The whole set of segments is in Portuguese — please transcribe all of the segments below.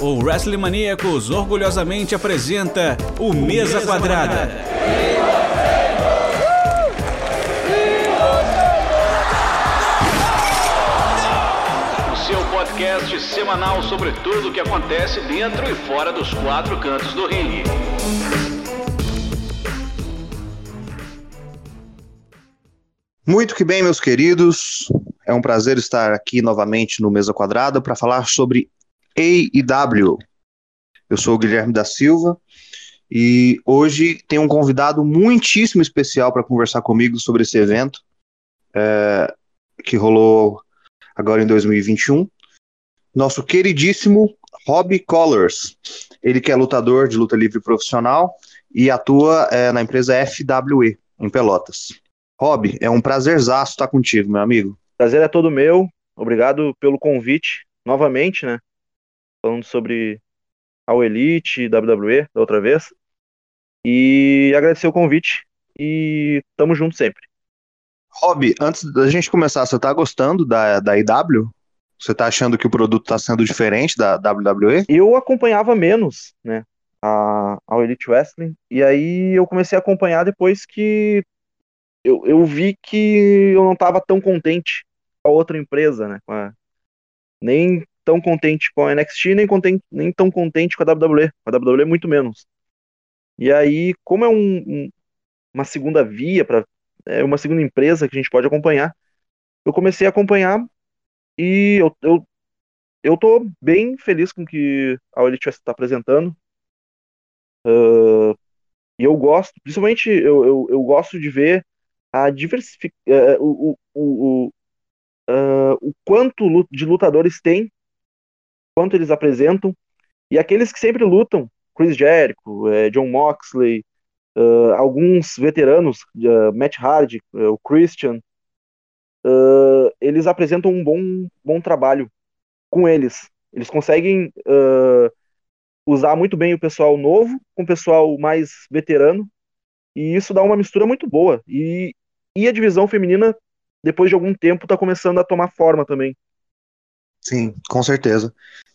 o Wrestling Maníacos orgulhosamente apresenta o Mesa Quadrada. O seu podcast semanal sobre tudo o que acontece dentro e fora dos quatro cantos do ringue. Muito que bem, meus queridos. É um prazer estar aqui novamente no Mesa Quadrada para falar sobre AEW. Eu sou o Guilherme da Silva e hoje tem um convidado muitíssimo especial para conversar comigo sobre esse evento é, que rolou agora em 2021. Nosso queridíssimo Robbie Collars. Ele que é lutador de luta livre profissional e atua é, na empresa FWE, em Pelotas. Rob, é um prazerzaço estar contigo, meu amigo. Prazer é todo meu. Obrigado pelo convite novamente, né? Falando sobre All Elite, WWE da outra vez. E agradecer o convite e tamo junto sempre. Rob, antes da gente começar, você tá gostando da, da IW? Você tá achando que o produto tá sendo diferente da WWE? Eu acompanhava menos, né? A, a Elite Wrestling. E aí eu comecei a acompanhar depois que eu, eu vi que eu não estava tão contente com a outra empresa, né? A, nem tão contente com a NXT, nem, contente, nem tão contente com a WWE. Com a WWE, muito menos. E aí, como é um, um, uma segunda via, para é uma segunda empresa que a gente pode acompanhar, eu comecei a acompanhar e eu, eu, eu tô bem feliz com o que a Elite está apresentando. Uh, e eu gosto, principalmente eu, eu, eu gosto de ver a diversific... Uh, o, o, o, uh, o quanto de lutadores tem, quanto eles apresentam, e aqueles que sempre lutam, Chris Jericho, uh, John Moxley, alguns veteranos, Matt Hardy, o Christian, eles apresentam um bom, bom trabalho com eles. Eles conseguem usar muito bem o pessoal novo com o pessoal mais veterano e isso dá uma mistura muito boa. E, e a divisão feminina, depois de algum tempo, está começando a tomar forma também. Sim, com certeza.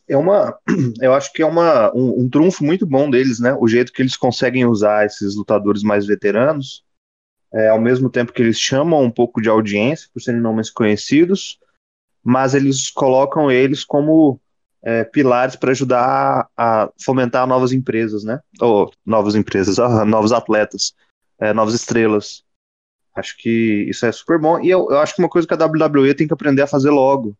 É uma, eu acho que é uma, um, um trunfo muito bom deles, né? O jeito que eles conseguem usar esses lutadores mais veteranos, é, ao mesmo tempo que eles chamam um pouco de audiência, por serem nomes conhecidos, mas eles colocam eles como é, pilares para ajudar a, fomentar novas empresas, né? Ou novas empresas, novos atletas é, novas estrelas. Acho que isso é super bom. E eu, eu acho que uma coisa que a WWE tem que aprender a fazer logo.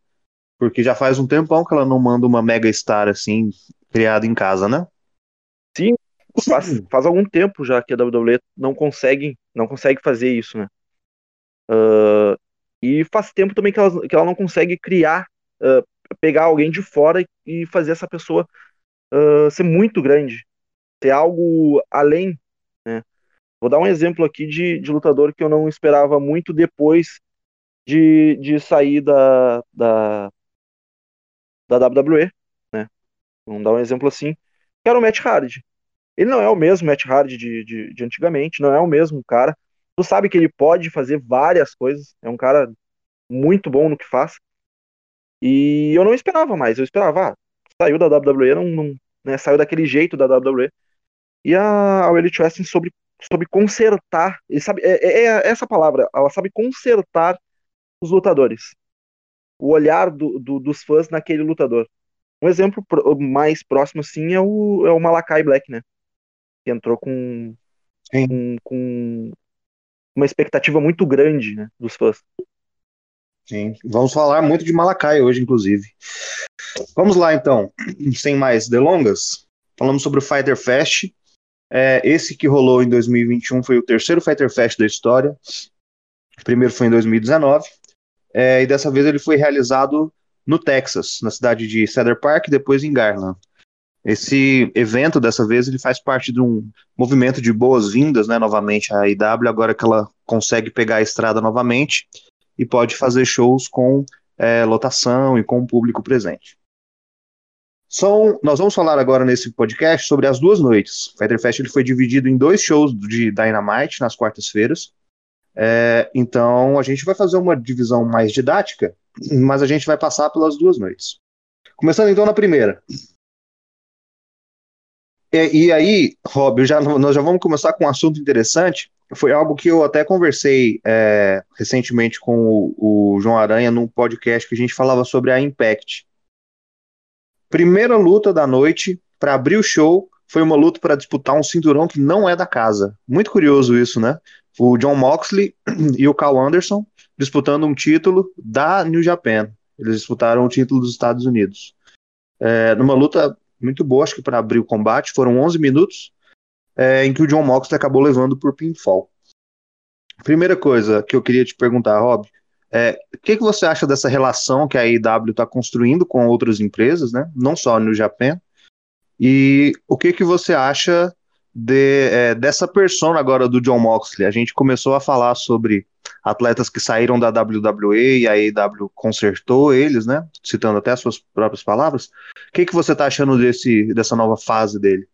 Porque já faz um tempão que ela não manda uma mega star assim, criada em casa, né? Sim, faz, faz algum tempo já que a WWE não consegue, não consegue fazer isso, né? Uh, e faz tempo também que ela, que ela não consegue criar, uh, pegar alguém de fora e fazer essa pessoa uh, ser muito grande, ter algo além Vou dar um exemplo aqui de, de lutador que eu não esperava muito depois de, de sair da, da, da WWE, né? Vamos dar um exemplo assim, que era o Matt Hardy. Ele não é o mesmo Matt Hardy de, de, de antigamente, não é o mesmo cara. Tu sabe que ele pode fazer várias coisas, é um cara muito bom no que faz. E eu não esperava mais, eu esperava, ah, saiu da WWE, não, não né, saiu daquele jeito da WWE. E a, a Elite Wrestling sobre consertar, ele sabe, é, é, é, essa palavra, ela sabe consertar os lutadores. O olhar do, do, dos fãs naquele lutador. Um exemplo mais próximo, sim, é o, é o Malakai Black, né? Que entrou com, com, com, uma expectativa muito grande né, dos fãs. Sim, vamos falar muito de Malakai hoje, inclusive. Vamos lá, então, sem mais delongas. Falamos sobre o Fighter Fest, é, esse que rolou em 2021 foi o terceiro Fighter Fest da história. O primeiro foi em 2019. É, e dessa vez ele foi realizado no Texas, na cidade de Cedar Park, depois em Garland. Esse evento, dessa vez, ele faz parte de um movimento de boas-vindas, né, novamente, à IW, agora que ela consegue pegar a estrada novamente e pode fazer shows com é, lotação e com o público presente. São, nós vamos falar agora nesse podcast sobre as duas noites. O Fighter Fest ele foi dividido em dois shows de Dynamite nas quartas-feiras. É, então a gente vai fazer uma divisão mais didática, mas a gente vai passar pelas duas noites. Começando então na primeira. E, e aí, Rob, já, nós já vamos começar com um assunto interessante. Foi algo que eu até conversei é, recentemente com o, o João Aranha num podcast que a gente falava sobre a Impact. Primeira luta da noite para abrir o show foi uma luta para disputar um cinturão que não é da casa. Muito curioso isso, né? O John Moxley e o Carl Anderson disputando um título da New Japan. Eles disputaram o título dos Estados Unidos. É, numa luta muito boa, acho que para abrir o combate, foram 11 minutos, é, em que o John Moxley acabou levando por pinfall. Primeira coisa que eu queria te perguntar, Rob, é, o que, que você acha dessa relação que a AEW está construindo com outras empresas, né? Não só no Japão. E o que, que você acha de, é, dessa persona agora do John Moxley? A gente começou a falar sobre atletas que saíram da WWE e a AEW consertou eles, né? Citando até as suas próprias palavras. O que, que você está achando desse, dessa nova fase dele?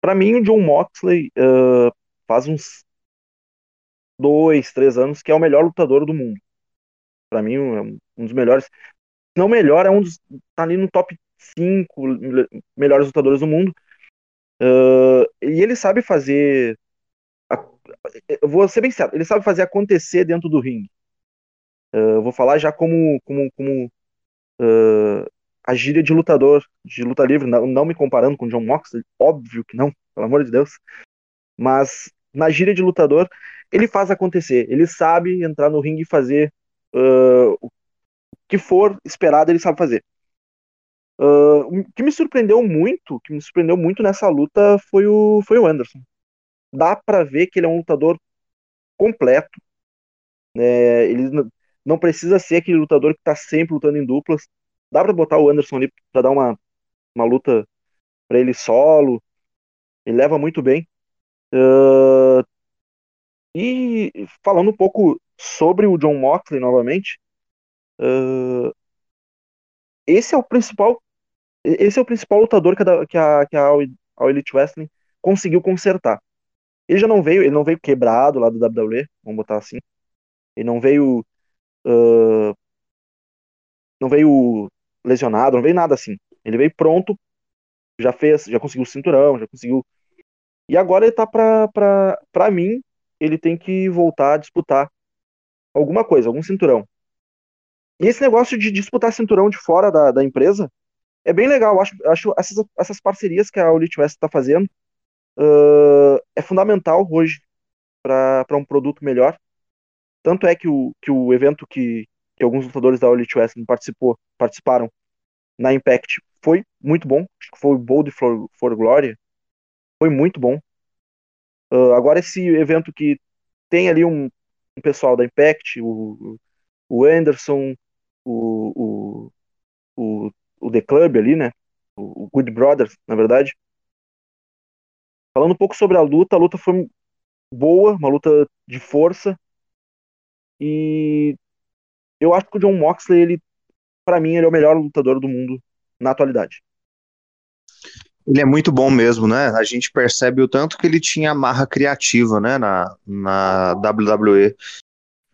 Para mim, o John Moxley uh, faz uns dois, três anos que é o melhor lutador do mundo. Para mim, é um dos melhores. Não melhor, é um dos. tá ali no top 5 melhores lutadores do mundo. E ele sabe fazer. Eu vou ser bem certo, ele sabe fazer acontecer dentro do ringue. Uh, vou falar já como, como, como uh, a gíria de lutador, de luta livre, não, não me comparando com John Moxley, óbvio que não, pelo amor de Deus. Mas na gíria de lutador, ele faz acontecer. Ele sabe entrar no ringue e fazer uh, o que for esperado, ele sabe fazer. Uh, o que me surpreendeu muito, que me surpreendeu muito nessa luta foi o, foi o Anderson. Dá para ver que ele é um lutador completo. Né? Ele não precisa ser aquele lutador que tá sempre lutando em duplas. Dá para botar o Anderson ali para dar uma, uma luta para ele solo. Ele leva muito bem. Uh, e falando um pouco sobre o John Moxley novamente, uh, esse é o principal esse é o principal lutador que a, que a, que a All Elite Wrestling conseguiu consertar. Ele já não veio, ele não veio quebrado lá do WWE, vamos botar assim. Ele não veio uh, não veio lesionado, não veio nada assim. Ele veio pronto, já fez, já conseguiu o cinturão, já conseguiu. E agora ele tá pra, pra, pra mim, ele tem que voltar a disputar alguma coisa, algum cinturão. E esse negócio de disputar cinturão de fora da, da empresa é bem legal. Acho, acho essas, essas parcerias que a Elite West está fazendo uh, é fundamental hoje para um produto melhor. Tanto é que o, que o evento que, que alguns lutadores da Elite West participou, participaram na Impact foi muito bom. Acho que foi o Bold for, for Gloria. Foi muito bom. Uh, agora esse evento que tem ali um, um pessoal da Impact, o, o Anderson, o, o, o, o The Club ali, né? O, o Good Brothers, na verdade. Falando um pouco sobre a luta, a luta foi boa, uma luta de força. E eu acho que o John Moxley, ele, para mim, ele é o melhor lutador do mundo na atualidade. Ele é muito bom mesmo, né? A gente percebe o tanto que ele tinha marra criativa, né, na, na WWE.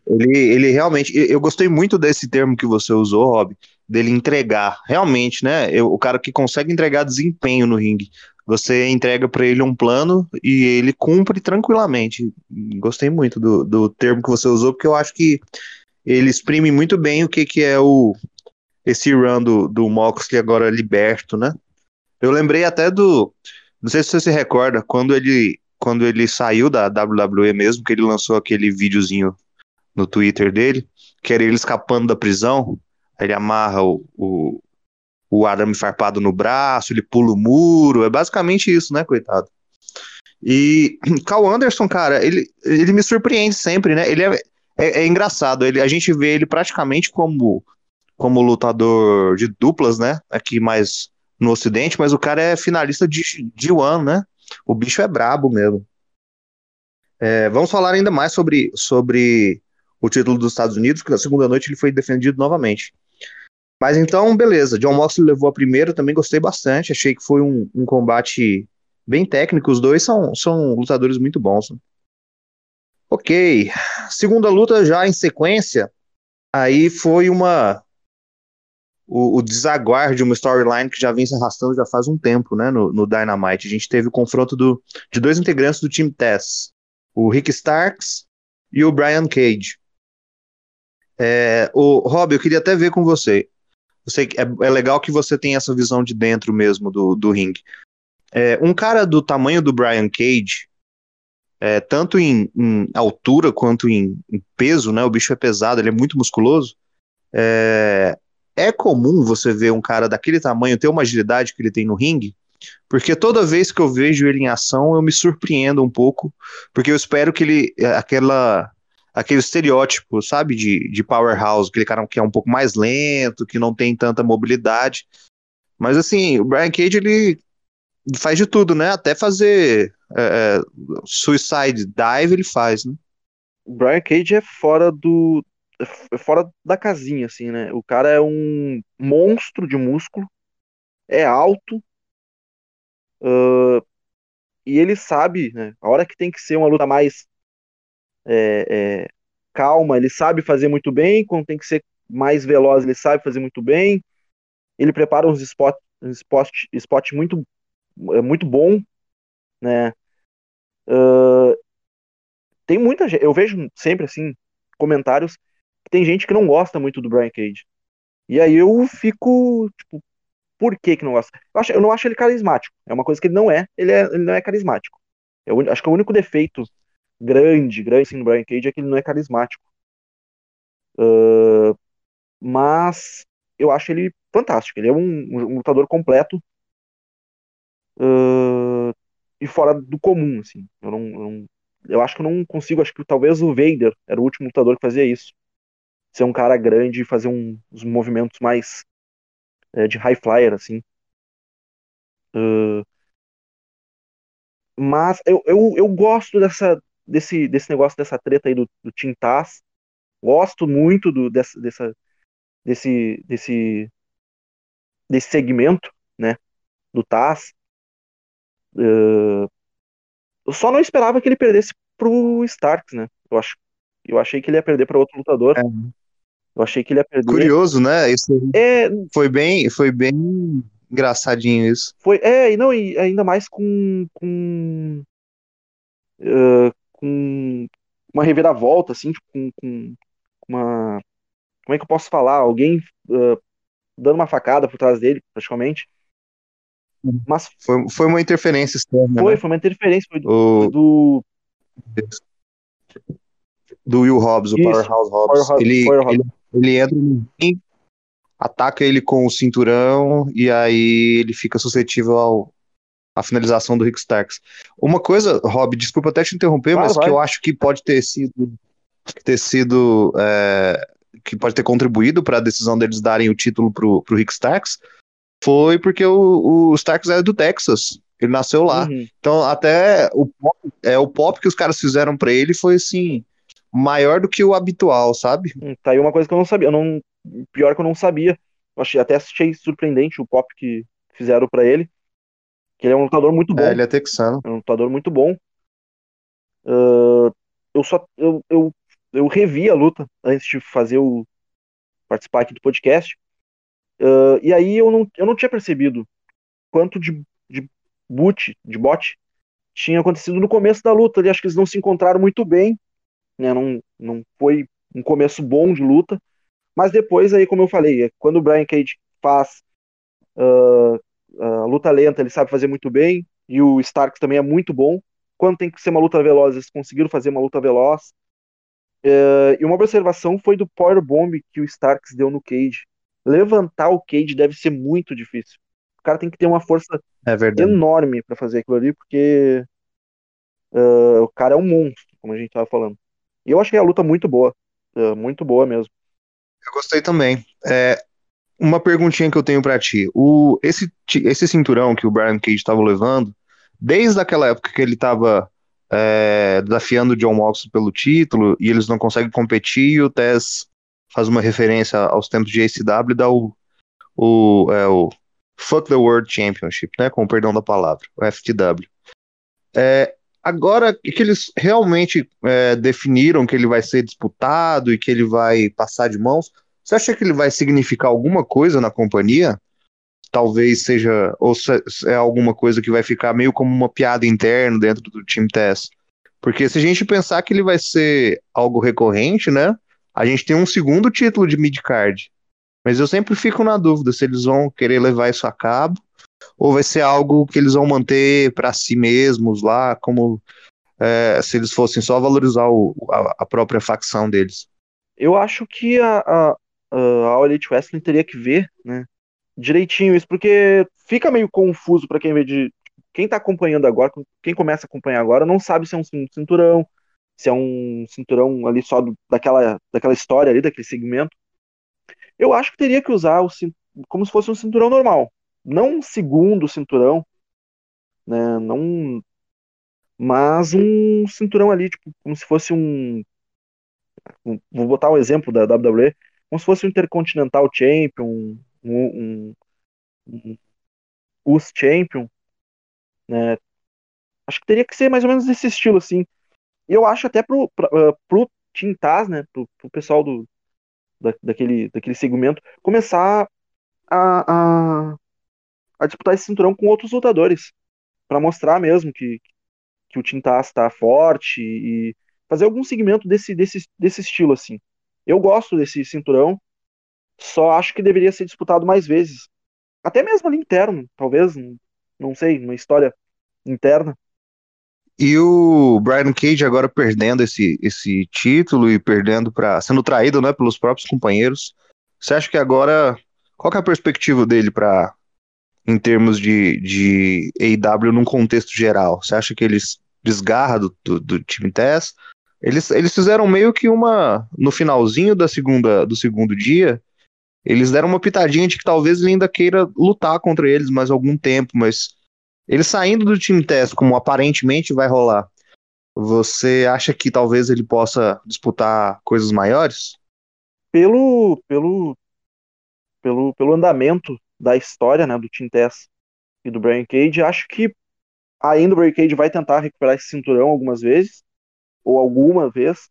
Ele, ele realmente, eu gostei muito desse termo que você usou, Rob, dele entregar, realmente, né? Eu, o cara que consegue entregar desempenho no ringue. Você entrega para ele um plano e ele cumpre tranquilamente. Gostei muito do, do termo que você usou, porque eu acho que ele exprime muito bem o que, que é o esse run do, do Moxley agora liberto, né? Eu lembrei até do. Não sei se você se recorda, quando ele, quando ele saiu da WWE mesmo, que ele lançou aquele videozinho no Twitter dele, que era ele escapando da prisão. Ele amarra o, o, o arame farpado no braço, ele pula o muro. É basicamente isso, né, coitado? E Cal Anderson, cara, ele, ele me surpreende sempre, né? Ele é, é, é, engraçado. Ele, a gente vê ele praticamente como, como lutador de duplas, né? Aqui mais no Ocidente, mas o cara é finalista de, de One, né? O bicho é brabo mesmo. É, vamos falar ainda mais sobre, sobre o título dos Estados Unidos, que na segunda noite ele foi defendido novamente. Mas então, beleza. John Moxley levou a primeira, também gostei bastante. Achei que foi um, um combate bem técnico. Os dois são, são lutadores muito bons. Né? Ok. Segunda luta já em sequência. Aí foi uma o, o desaguar de uma storyline que já vem se arrastando já faz um tempo, né, no, no Dynamite. A gente teve o confronto do, de dois integrantes do time Tess, o Rick Starks e o Brian Cage. É, o Rob, eu queria até ver com você. Eu sei que é, é legal que você tem essa visão de dentro mesmo do, do ringue. É, um cara do tamanho do Brian Cage, é, tanto em, em, altura quanto em, em, peso, né? O bicho é pesado, ele é muito musculoso. É, é comum você ver um cara daquele tamanho ter uma agilidade que ele tem no ringue, porque toda vez que eu vejo ele em ação eu me surpreendo um pouco, porque eu espero que ele é, aquela aquele estereótipo, sabe, de, de powerhouse, aquele cara que é um pouco mais lento, que não tem tanta mobilidade. Mas assim, o Brian Cage ele faz de tudo, né? Até fazer é, é suicide dive ele faz, né? O Brian Cage é fora do, é fora da casinha, assim, né? O cara é um monstro de músculo, é alto, uh, e ele sabe, né? A hora que tem que ser uma luta mais é, é, calma, ele sabe fazer muito bem, quando tem que ser mais veloz, ele sabe fazer muito bem. Ele prepara uns spots spot, spot muito, é muito bom, né? Uh, tem muita gente, eu vejo sempre assim comentários tem gente que não gosta muito do Brian Cage. E aí eu fico, tipo, por que que não gosta? Eu, acho, eu não acho ele carismático. É uma coisa que ele não é, ele, é, ele não é carismático. Eu acho que o único defeito grande, grande assim, Brian Cage é que ele não é carismático. Uh, mas eu acho ele fantástico. Ele é um, um lutador completo uh, e fora do comum, assim. Eu não, eu não, eu acho que eu não consigo. Acho que talvez o Vader era o último lutador que fazia isso ser um cara grande e fazer uns movimentos mais é, de high flyer, assim. Uh, mas eu, eu, eu gosto dessa, desse, desse negócio, dessa treta aí do, do Team Taz. Gosto muito do, dessa, dessa, desse, desse, desse segmento, né, do Taz. Uh, eu só não esperava que ele perdesse pro Starks, né? Eu acho, eu achei que ele ia perder para outro lutador. É. Eu achei que ele ia perder. Curioso, né? Isso é... foi bem, foi bem engraçadinho isso. Foi, é, e não, e ainda mais com com, uh, com uma reviravolta, assim, tipo, com, com uma como é que eu posso falar? Alguém uh, dando uma facada por trás dele, praticamente. Mas foi, foi uma interferência externa. Foi, né? foi uma interferência. Foi do, o... do do Will Hobbs, o Isso, Powerhouse Hobbs. Power ele, Power ele, ele entra no ataca ele com o cinturão e aí ele fica suscetível ao, à finalização do Rick Starks. Uma coisa, Rob, desculpa até te interromper, vai, mas vai. que eu acho que pode ter sido ter sido é, que pode ter contribuído para a decisão deles darem o título pro, pro Rick Starks foi porque o, o Starks é do Texas. Ele nasceu lá. Uhum. Então, até o pop, é, o pop que os caras fizeram para ele foi assim maior do que o habitual, sabe? Hum, tá aí uma coisa que eu não sabia. Eu não, pior que eu não sabia. Eu achei, até achei surpreendente o pop que fizeram para ele. Que ele é um lutador muito bom. É, ele é texano. É um lutador muito bom. Uh, eu só eu, eu, eu revi a luta antes de fazer o participar aqui do podcast. Uh, e aí eu não, eu não tinha percebido quanto de, de boot, de bot tinha acontecido no começo da luta. Ali, acho que eles não se encontraram muito bem né? Não, não foi um começo bom de luta, mas depois aí, como eu falei, é quando o Brian Cage faz uh, uh, luta lenta, ele sabe fazer muito bem, e o Starks também é muito bom. Quando tem que ser uma luta veloz, eles conseguiram fazer uma luta veloz. Uh, e uma observação foi do Power Bomb que o Starks deu no Cage. Levantar o Cage deve ser muito difícil. O cara tem que ter uma força é enorme para fazer aquilo ali, porque uh, o cara é um monstro, como a gente tava falando. E eu achei a luta muito boa. É, muito boa mesmo. Eu gostei também. É, uma perguntinha que eu tenho para ti. O, esse, esse cinturão que o Brian Cage estava levando, desde aquela época que ele estava é, desafiando o John Moxley pelo título e eles não conseguem competir, e o Tess faz uma referência aos tempos de ACW e dá o, o, é, o Fuck the World Championship, né? Com o perdão da palavra, o FTW. É, Agora que eles realmente é, definiram que ele vai ser disputado e que ele vai passar de mãos, Você acha que ele vai significar alguma coisa na companhia? Talvez seja, ou se é alguma coisa que vai ficar meio como uma piada interna dentro do time test. Porque se a gente pensar que ele vai ser algo recorrente, né? A gente tem um segundo título de mid-card. Mas eu sempre fico na dúvida se eles vão querer levar isso a cabo ou vai ser algo que eles vão manter para si mesmos lá, como é, se eles fossem só valorizar o, a, a, própria facção deles. Eu acho que a, a, a Elite Wrestling teria que ver, né, direitinho isso, porque fica meio confuso para quem vê de quem tá acompanhando agora, quem começa a acompanhar agora, não sabe se é um cinturão, se é um cinturão ali só do, daquela, daquela história ali, daquele segmento. Eu acho que teria que usar o como se fosse um cinturão normal, não um segundo cinturão, né? Não, mas um cinturão ali, tipo, como se fosse um vou botar um exemplo da WWE, como se fosse um Intercontinental Champion, um, um, um, US Champion, né? Acho que teria que ser mais ou menos desse estilo, assim. E eu acho até pro, pra, uh, pro Team Taz, né, pro, pro pessoal do, da, daquele, daquele segmento, começar a, a, a disputar esse cinturão com outros lutadores. para mostrar mesmo que, que o Team Taz tá forte e fazer algum segmento desse, desse, desse estilo, assim. Eu gosto desse cinturão, só acho que deveria ser disputado mais vezes. Até mesmo ali interno, talvez, não sei, uma história interna. E o Brian Cage agora perdendo esse, esse título e perdendo para sendo traído, né, pelos próprios companheiros. Você acha que agora qual que é a perspectiva dele para em termos de, de AEW num contexto geral? Você acha que eles desgarra do, do, do time TES? Eles, eles fizeram meio que uma no finalzinho da segunda do segundo dia, eles deram uma pitadinha de que talvez ele ainda queira lutar contra eles mais algum tempo, mas ele saindo do time teste, como aparentemente vai rolar, você acha que talvez ele possa disputar coisas maiores? Pelo, pelo, pelo, pelo andamento da história né, do Team Tess e do Brian Cage, acho que ainda o Brian Cage vai tentar recuperar esse cinturão algumas vezes, ou alguma vez.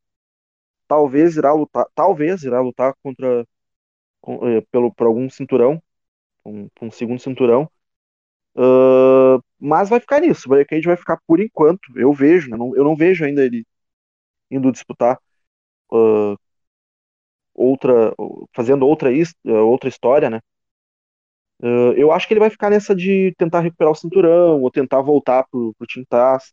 Talvez irá lutar, talvez irá lutar contra com, eh, pelo, por algum cinturão, um, um segundo cinturão. Uh, mas vai ficar nisso. O Barricade vai ficar por enquanto. Eu vejo, né? não, eu não vejo ainda ele indo disputar uh, outra, fazendo outra, outra história, né? Uh, eu acho que ele vai ficar nessa de tentar recuperar o cinturão ou tentar voltar pro, pro Team Taz.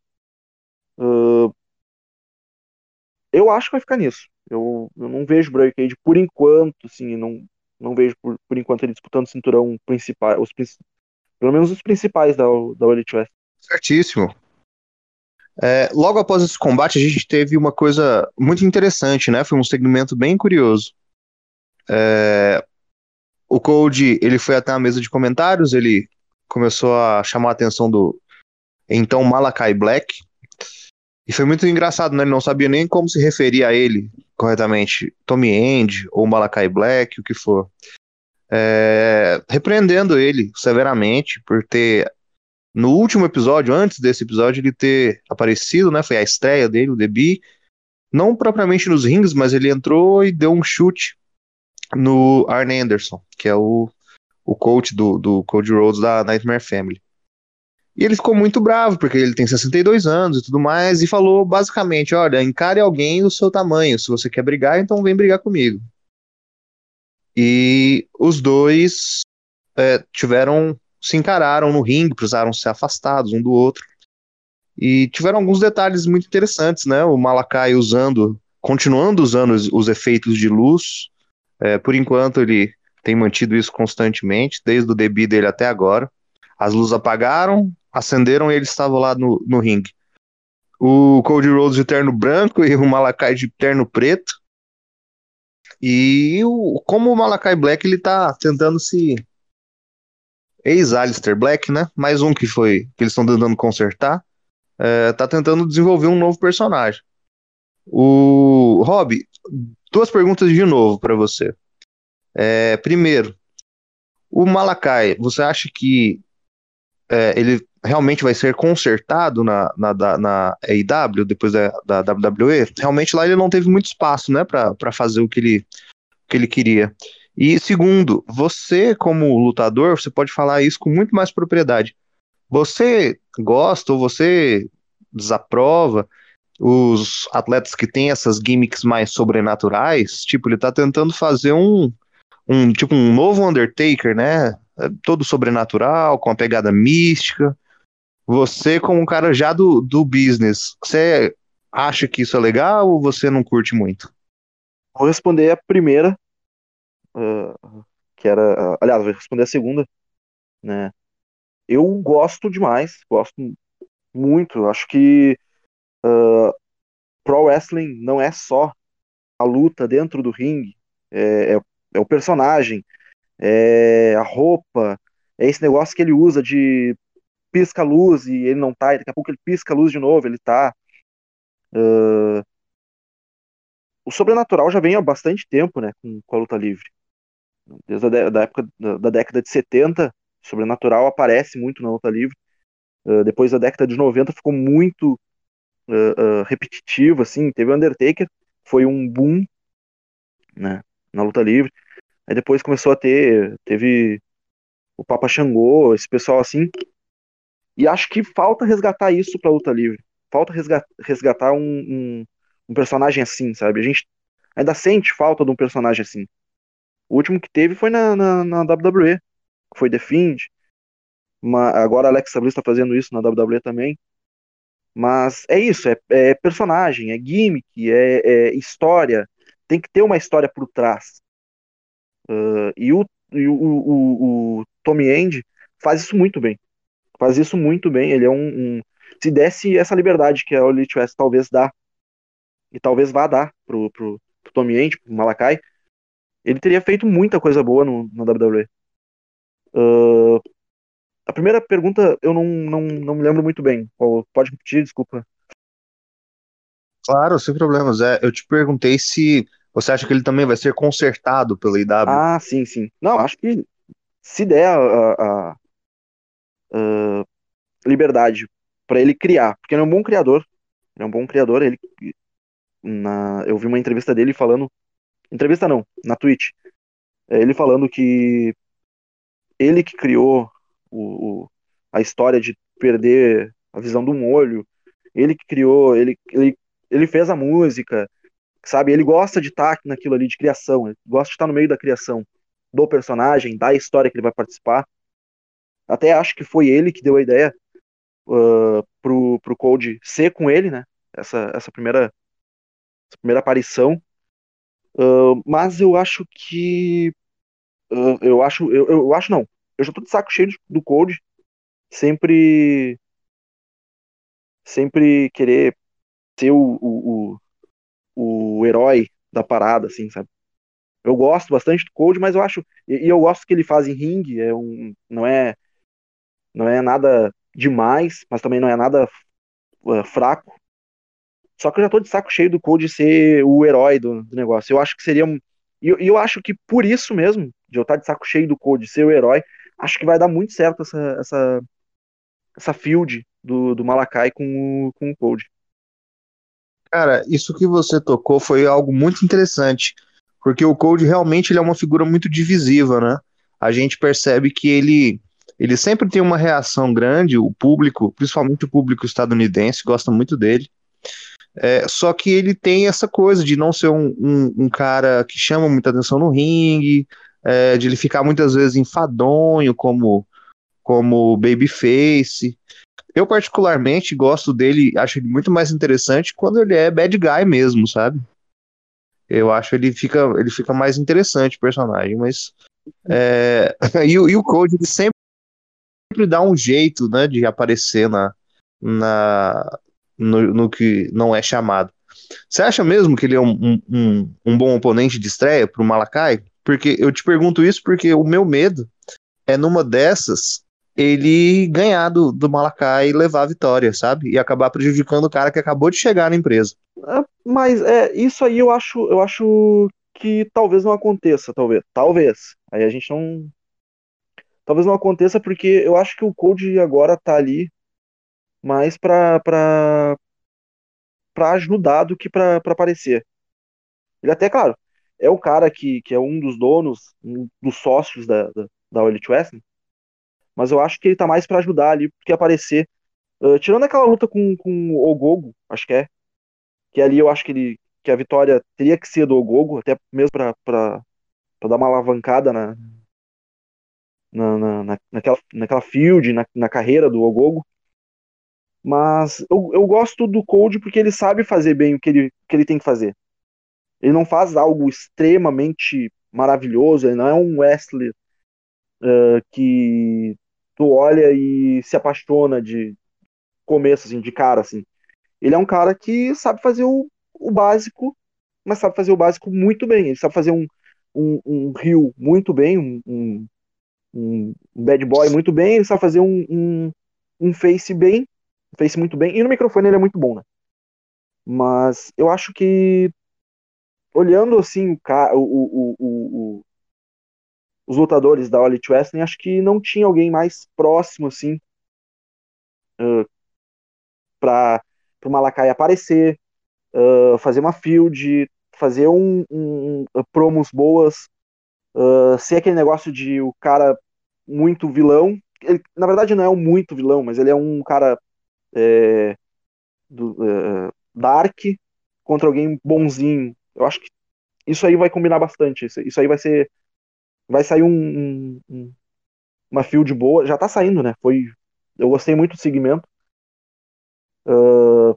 Eu acho que vai ficar nisso. Eu, eu não vejo o Barricade por enquanto, assim, não, não vejo por, por enquanto ele disputando o cinturão principal, os, pelo menos os principais da, da Elite West. Certíssimo. É, logo após esse combate, a gente teve uma coisa muito interessante, né? Foi um segmento bem curioso. É, o Code ele foi até a mesa de comentários, ele começou a chamar a atenção do então Malakai Black. E foi muito engraçado, né? Ele não sabia nem como se referir a ele corretamente. Tommy End ou Malakai Black, o que for é, repreendendo ele severamente por ter, no último episódio, antes desse episódio, ele ter aparecido, né? Foi a estreia dele, o debut, não propriamente nos rings, mas ele entrou e deu um chute no Arne Anderson, que é o, o coach do, do Cody Rhodes da Nightmare Family. E ele ficou muito bravo, porque ele tem 62 anos e tudo mais, e falou basicamente: olha, encare alguém do seu tamanho. Se você quer brigar, então vem brigar comigo. E os dois é, tiveram, se encararam no ringue, precisaram ser afastados um do outro. E tiveram alguns detalhes muito interessantes, né? O Malakai usando, continuando usando os, os efeitos de luz. É, por enquanto ele tem mantido isso constantemente, desde o debut dele até agora. As luzes apagaram, acenderam e ele estava lá no, no ringue. O Cody Rhodes de terno branco e o Malakai de terno preto. E o, como o Malakai Black ele tá tentando se ex-Alistair Black, né? Mais um que foi que eles estão tentando consertar. É, tá tentando desenvolver um novo personagem. O Rob, duas perguntas de novo para você. É, primeiro, o Malakai, você acha que é, ele realmente vai ser consertado na, na, na, AEW, depois da, da WWE? Realmente lá ele não teve muito espaço, né, para fazer o que ele que ele queria. E segundo, você como lutador, você pode falar isso com muito mais propriedade. Você gosta ou você desaprova os atletas que têm essas gimmicks mais sobrenaturais? Tipo, ele tá tentando fazer um, um tipo um novo Undertaker, né? Todo sobrenatural, com uma pegada mística. Você, como um cara já do, do business, você acha que isso é legal ou você não curte muito? Vou responder a primeira, uh, que era. Uh, aliás, vou responder a segunda, né? Eu gosto demais, gosto muito. Acho que uh, Pro Wrestling não é só a luta dentro do ringue, é, é, é o personagem, é a roupa, é esse negócio que ele usa de pisca a luz e ele não tá, e daqui a pouco ele pisca a luz de novo, ele tá. Uh, o sobrenatural já vem há bastante tempo, né, com, com a luta livre. Desde a da época da, da, década de 70, o sobrenatural aparece muito na luta livre. Uh, depois da década de 90 ficou muito uh, repetitivo, assim. Teve o Undertaker, foi um boom, né, na luta livre. Aí depois começou a ter, teve o Papa Xangô, esse pessoal assim. E acho que falta resgatar isso pra luta livre. Falta resgatar um, um, um personagem assim, sabe? A gente ainda sente falta de um personagem assim. O último que teve foi na, na, na WWE, foi The Fiend. Uma, agora a Alexa Bliss está fazendo isso na WWE também. Mas é isso, é, é personagem, é gimmick, é, é, história. Tem que ter uma história por trás. Uh, e o, e o, o, o Tommy End faz isso muito bem faz isso muito bem. Ele é um, um se desse essa liberdade que a Elite West talvez dá e talvez vá dar pro, pro, pro Tommy End, pro Malakai, ele teria feito muita coisa boa no, no WWE. Uh, a primeira pergunta eu não, não, não me lembro muito bem. Pode repetir, desculpa. Claro, sem problemas. É, eu te perguntei se você acha que ele também vai ser consertado pela IW. Ah, sim, sim. Não, acho que se der a, a, uh, liberdade para ele criar, porque ele é um bom criador, ele é um bom criador, ele na, eu vi uma entrevista dele falando, entrevista não, na Twitch, é, ele falando que ele que criou o, o, a história de perder a visão de um olho, ele que criou, ele, ele, ele fez a música, sabe? Ele gosta de estar naquilo ali de criação, ele gosta de estar no meio da criação do personagem, da história que ele vai participar. Até acho que foi ele que deu a ideia uh, pro, pro Cold ser com ele, né? Essa, essa, primeira, essa primeira aparição. Uh, mas eu acho que. Uh, eu acho. Eu, eu acho não. Eu já tô de saco cheio do Cold. Sempre. Sempre querer ser o, o, o, o herói da parada, assim, sabe? Eu gosto bastante do Cold, mas eu acho. E, e eu gosto que ele faz em ringue, é um, não é não é nada demais, mas também não é nada uh, fraco. Só que eu já tô de saco cheio do Code ser o herói do, do negócio. Eu acho que seria. E eu, eu, acho que por isso mesmo, de eu estar de saco cheio do Code ser o herói, acho que vai dar muito certo essa, essa, essa field do, do Malakai com o, com o Code. Cara, isso que você tocou foi algo muito interessante, porque o Code realmente ele é uma figura muito divisiva, né? A gente percebe que ele ele sempre tem uma reação grande, o público, principalmente o público estadunidense, gosta muito dele. É, só que ele tem essa coisa de não ser um, um, um cara que chama muita atenção no ringue, é, de ele ficar muitas vezes enfadonho como, como babyface. Eu, particularmente, gosto dele, acho ele muito mais interessante quando ele é bad guy mesmo, sabe? Eu acho ele fica, ele fica mais interessante o personagem, mas. É, e, e, o Code ele sempre sempre dá um jeito, né, de aparecer na, na no, no que não é chamado. Você acha mesmo que ele é um, um, um bom oponente de estreia para o Malakai? Porque eu te pergunto isso porque o meu medo é numa dessas ele ganhar do, do Malakai e levar a vitória, sabe? E acabar prejudicando o cara que acabou de chegar na empresa. É, mas é isso aí eu acho eu acho que talvez não aconteça, talvez. Talvez. Aí a gente não Talvez não aconteça porque eu acho que o Code agora tá ali mais pra, pra, pra ajudar do que pra, pra aparecer. Ele até, claro, é o cara que, que é um dos donos, um dos sócios da, da, da Elite Wrestling, mas eu acho que ele tá mais para ajudar ali, porque aparecer. Uh, tirando aquela luta com, com o Ogogo, acho que é, que ali eu acho que ele que a vitória teria que ser do Ogogo, até mesmo para dar uma alavancada na, na, na, na, naquela, naquela field, na, na carreira do Ogogo. Mas eu, eu gosto do Cold porque ele sabe fazer bem o que ele, que ele tem que fazer. Ele não faz algo extremamente maravilhoso, ele não é um wrestler uh, que tu olha e se apaixona de começo, assim, de cara, assim. Ele é um cara que sabe fazer o, o básico, mas sabe fazer o básico muito bem. Ele sabe fazer um, um, um Rio muito bem, um, um bad boy muito bem, ele sabe fazer um, um, um face bem, um face muito bem, e no microfone ele é muito bom, né? Mas eu acho que olhando assim o, o, o, os lutadores da Elite Wrestling, acho que não tinha alguém mais próximo assim uh, para o Malakai aparecer, uh, fazer uma field, fazer um, um, um promos boas, uh, ser aquele negócio de o cara muito vilão. Ele, na verdade, não é um muito vilão, mas ele é um cara é, do, uh, dark contra alguém bonzinho. Eu acho que isso aí vai combinar bastante. Isso, isso aí vai ser. Vai sair um, um, uma field boa. Já tá saindo, né? Foi. Eu gostei muito do segmento. Uh,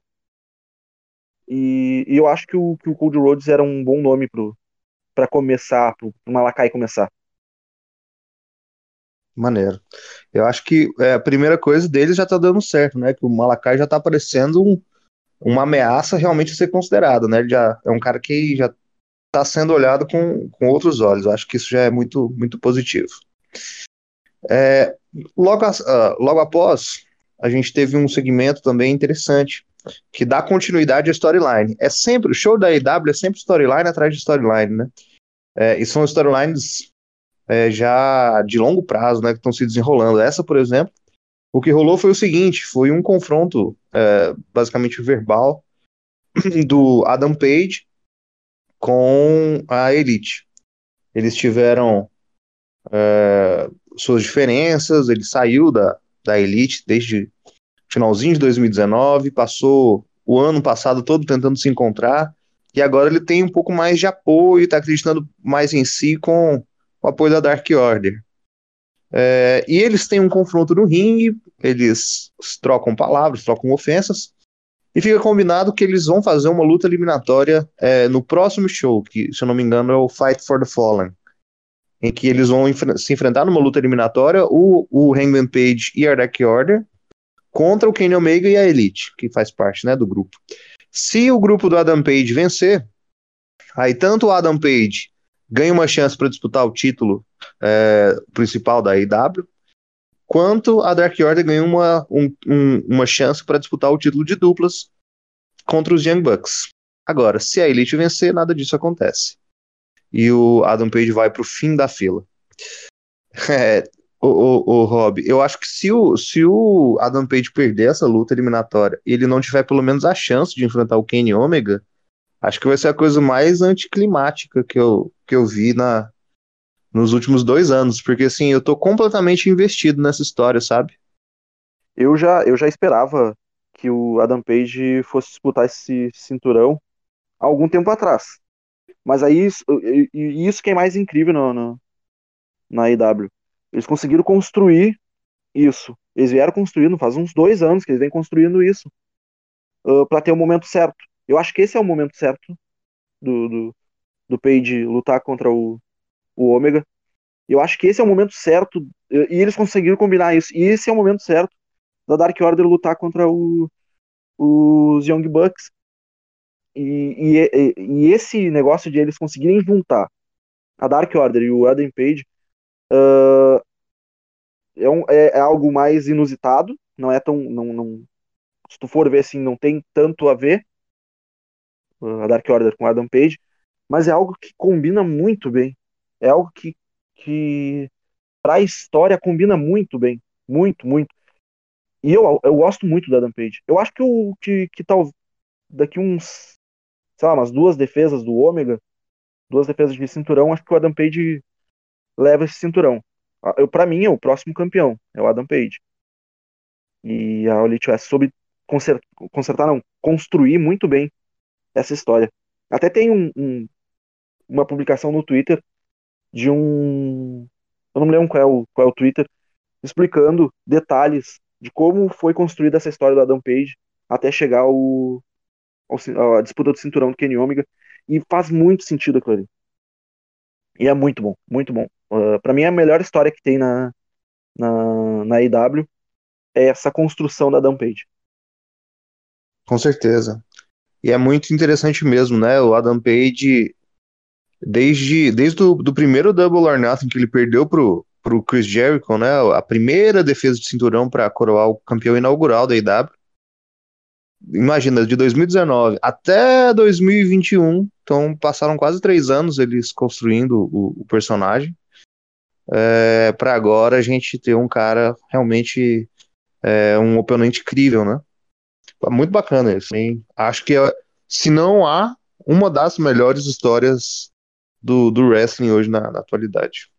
e, e, eu acho que o, que o Cold Rhodes era um bom nome pro, pra começar, pro, pro Malakai começar. Maneiro. Eu acho que é, a primeira coisa deles já tá dando certo, né? Que o Malakai já tá parecendo um, uma ameaça realmente a ser considerada, né? Ele já é um cara que já tá sendo olhado com, com outros olhos. Eu acho que isso já é muito, muito positivo. É, logo, uh, logo após, a gente teve um segmento também interessante, que dá continuidade à storyline. É sempre, o show da AEW é sempre storyline atrás de storyline, né? É, e são storylines é, já de longo prazo, né, que estão se desenrolando. Essa, por exemplo, o que rolou foi o seguinte: foi um confronto é, basicamente verbal do Adam Page com a Elite. Eles tiveram é, suas diferenças, ele saiu da, da Elite desde finalzinho de 2019, passou o ano passado todo tentando se encontrar, e agora ele tem um pouco mais de apoio, está acreditando mais em si com o apoio da Dark Order. É, e eles têm um confronto no ringue, eles trocam palavras, trocam ofensas, e fica combinado que eles vão fazer uma luta eliminatória é, no próximo show, que se eu não me engano é o Fight for the Fallen, em que eles vão se enfrentar numa luta eliminatória, o, o Hangman Page e a Dark Order, contra o Kenny Omega e a Elite, que faz parte né, do grupo. Se o grupo do Adam Page vencer, aí tanto o Adam Page ganha uma chance para disputar o título é, principal da AEW, quanto a Dark Order ganha uma, um, um, uma chance para disputar o título de duplas contra os Young Bucks. Agora, se a Elite vencer, nada disso acontece. E o Adam Page vai para o fim da fila. É, o, o, o Rob, eu acho que se o, se o Adam Page perder essa luta eliminatória e ele não tiver pelo menos a chance de enfrentar o Kenny Omega, Acho que vai ser a coisa mais anticlimática que eu, que eu vi na, nos últimos dois anos, porque assim, eu tô completamente investido nessa história, sabe? Eu já, eu já esperava que o Adam Page fosse disputar esse cinturão há algum tempo atrás. Mas aí, e isso que é mais incrível no, no, na IW. Eles conseguiram construir isso. Eles vieram construindo, faz uns dois anos que eles vêm construindo isso. Uh, para ter o momento certo. Eu acho que esse é o momento certo do, do, do Page lutar contra o, o Ômega. Eu acho que esse é o momento certo, e eles conseguiram combinar isso. E esse é o momento certo da Dark Order lutar contra o, os Young Bucks. E, e, e, esse negócio de eles conseguirem juntar a Dark Order e o Adam Page uh, é, um, é, é, algo mais inusitado. Não é tão. Não, não, se tu for ver assim, não tem tanto a ver a Dark Order com Adam Page, mas é algo que combina muito bem. É algo que, que para a história combina muito bem, muito, muito. E eu, eu gosto muito do Adam Page. Eu acho que o que, que tal daqui uns, sei lá, umas duas defesas do Ômega duas defesas de cinturão, acho que o Adam Page leva esse cinturão. Eu, para mim, é o próximo campeão, é o Adam Page. E a Elite West soube consertar, consertar, não, construir muito bem essa história. Até tem um, um, uma publicação no Twitter de um. Eu não me lembro qual é o, qual é o Twitter, explicando detalhes de como foi construída essa história do Adam Page até chegar ao, ao, a disputa do cinturão do Kenny Omega. E faz muito sentido aquilo ali. E é muito bom, muito bom. Ah, para mim, a melhor história que tem na, na, na IW é essa construção da Adam Page. Com certeza. E é muito interessante mesmo, né? O Adam Page, desde, desde o do primeiro Double or Nothing que ele perdeu pro, pro Chris Jericho, né? A primeira defesa de cinturão para coroar o campeão inaugural da IW. Imagina, de 2019 até 2021, então passaram quase três anos eles construindo o, o personagem. É, para agora a gente ter um cara realmente é, um oponente incrível, né? Muito bacana isso. Hein? Acho que se não há uma das melhores histórias do, do wrestling hoje na, na atualidade.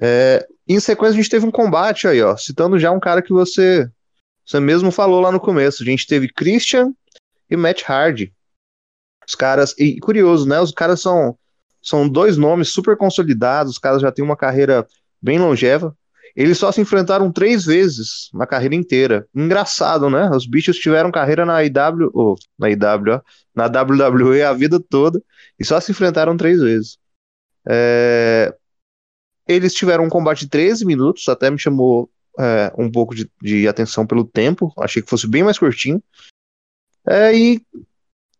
É, em sequência, a gente teve um combate aí, ó, citando já um cara que você, você mesmo falou lá no começo. A gente teve Christian e Matt Hardy. Os caras, e curioso, né? Os caras são, são dois nomes super consolidados, os caras já têm uma carreira bem longeva. Eles só se enfrentaram três vezes na carreira inteira. Engraçado, né? Os bichos tiveram carreira na IW, ou na IW, ó, na WWE a vida toda e só se enfrentaram três vezes. É... Eles tiveram um combate de 13 minutos, até me chamou é, um pouco de, de, atenção pelo tempo. Achei que fosse bem mais curtinho. É, e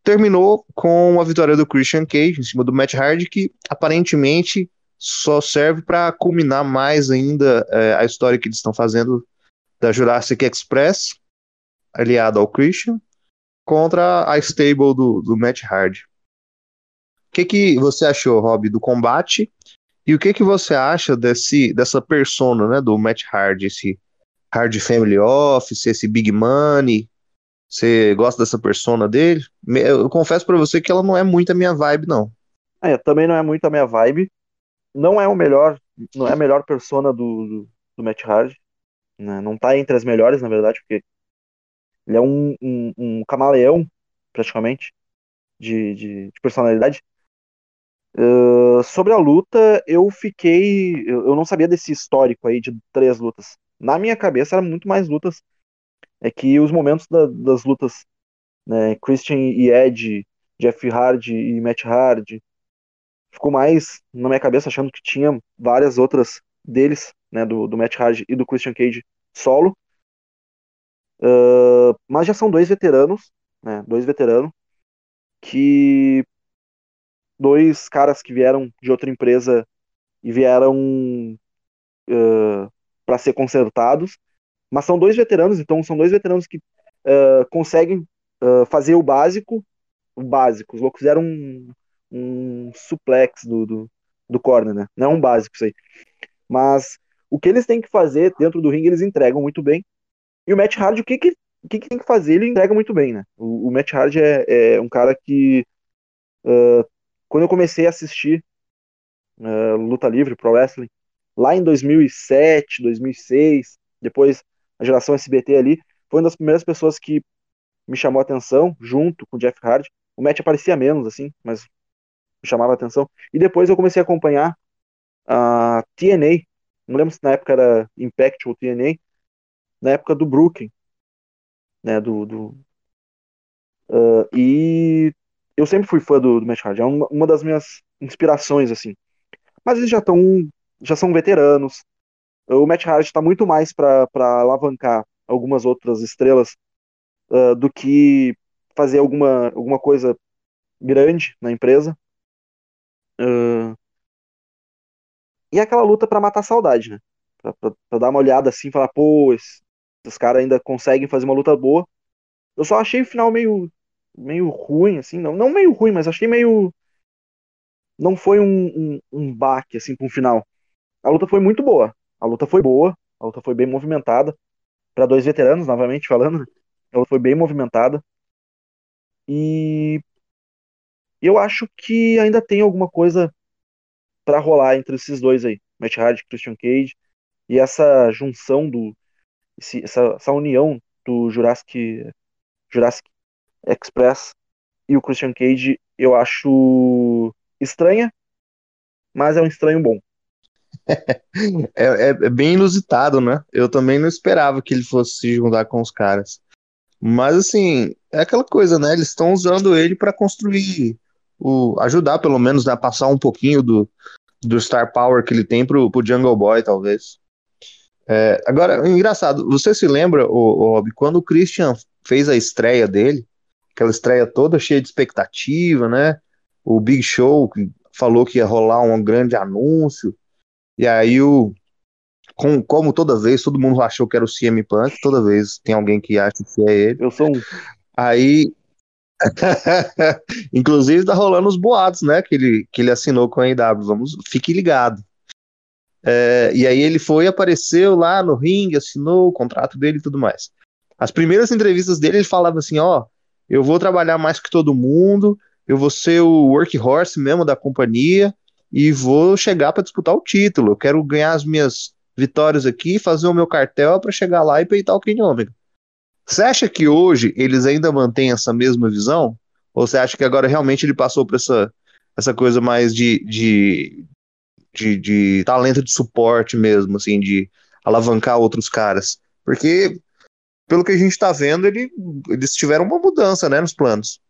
terminou com a vitória do Christian Cage em cima do Matt Hardy, que aparentemente só serve para culminar mais ainda é, a história que eles estão fazendo da Jurassic Express, aliado ao Christian, contra a stable do, do Matt Hardy. O que, que você achou, Rob, do combate? E o que, que você acha desse, dessa persona né, do Matt Hardy, esse Hard Family Office, esse Big Money? Você gosta dessa persona dele? Eu confesso para você que ela não é muito a minha vibe, não. É, também não é muito a minha vibe não é o melhor, não é a melhor persona do, do, do Matt Hardy, né? não tá entre as melhores, na verdade, porque ele é um, um, um camaleão, praticamente, de, de, de personalidade. Uh, sobre a luta, eu fiquei. Eu, eu, não sabia desse histórico aí de três lutas. Na minha cabeça era muito mais lutas. É que os momentos da, das lutas, né, Christian e Ed, Jeff Hardy e Matt Hardy, ficou mais na minha cabeça achando que tinha várias outras deles, né, do, do Matt Hardy e do Christian Cage solo. Uh, mas já são dois veteranos, né, dois veteranos, que dois caras que vieram de outra empresa e vieram uh, para ser consertados, mas são dois veteranos, então são dois veteranos que uh, conseguem fazer o básico, o básico. Os loucos fizeram um, um suplex do, do, do corner, né? Não é um básico isso aí. Mas o que eles têm que fazer dentro do ringue, eles entregam muito bem. E o Matt Hardy, o que, que, o que, que tem que fazer, ele entrega muito bem, né? O, o Matt Hardy é, é um cara que. Uh, quando eu comecei a assistir uh, luta livre, pro wrestling, lá em 2007, 2006, depois a geração SBT ali, foi uma das primeiras pessoas que me chamou a atenção, junto com o Jeff Hardy. O Matt aparecia menos, assim, mas me chamava a atenção. E depois eu comecei a acompanhar a TNA, não lembro se na época era Impact ou TNA, na época do Brooklyn, né, do, do uh, e eu sempre fui fã do, do Matt Hardy, é uma, uma das minhas inspirações, assim. Mas eles já estão, já são veteranos, o Matt Hardy está muito mais para alavancar algumas outras estrelas uh, do que fazer alguma, alguma coisa grande na empresa. Uh, e aquela luta para matar a saudade, né? Pra, pra, pra, dar uma olhada assim falar, pô, esses, caras ainda conseguem fazer uma luta boa. Eu só achei o final meio, meio ruim, assim, não, não meio ruim, mas achei meio. Não foi um, um, um baque, assim, com o final. A luta foi muito boa. A luta foi boa, a luta foi bem movimentada. Para dois veteranos, novamente falando, ela foi bem movimentada. E E eu acho que ainda tem alguma coisa para rolar entre esses dois aí, Matt Hardy e Christian Cage, e essa junção do esse, essa, essa união do Jurassic Jurassic Express e o Christian Cage, eu acho estranha, mas é um estranho bom. É, é, é, bem inusitado, né? Eu também não esperava que ele fosse se juntar com os caras. Mas assim, é aquela coisa, né? Eles estão usando ele para construir, o, ajudar pelo menos né, a passar um pouquinho do, do Star Power que ele tem pro, pro Jungle Boy, talvez. É, agora, engraçado, você se lembra, o, Rob, quando o Christian fez a estreia dele, aquela estreia toda cheia de expectativa, né? O Big Show falou que ia rolar um grande anúncio, e aí o, com, como toda vez, todo mundo achou que era o CM Punk, toda vez tem alguém que acha que é ele. Eu sou um. Aí. Inclusive tá rolando os boatos, né? Que ele, que ele assinou com a AEW. Vamos, fique ligado. É, e aí ele foi, apareceu lá no ringue, assinou o contrato dele e tudo mais. As primeiras entrevistas dele, ele falava assim: ó, eu vou trabalhar mais que todo mundo, eu vou ser o workhorse mesmo da companhia e vou chegar para disputar o título. Eu quero ganhar as minhas vitórias aqui, fazer o meu cartel para chegar lá e peitar o Kenny Omega. Você acha que hoje eles ainda mantêm essa mesma visão? Ou você acha que agora realmente ele passou por essa, essa coisa mais de, de, de, de talento de suporte mesmo, assim, de alavancar outros caras? Porque, pelo que a gente está vendo, ele, eles tiveram uma mudança né, nos planos.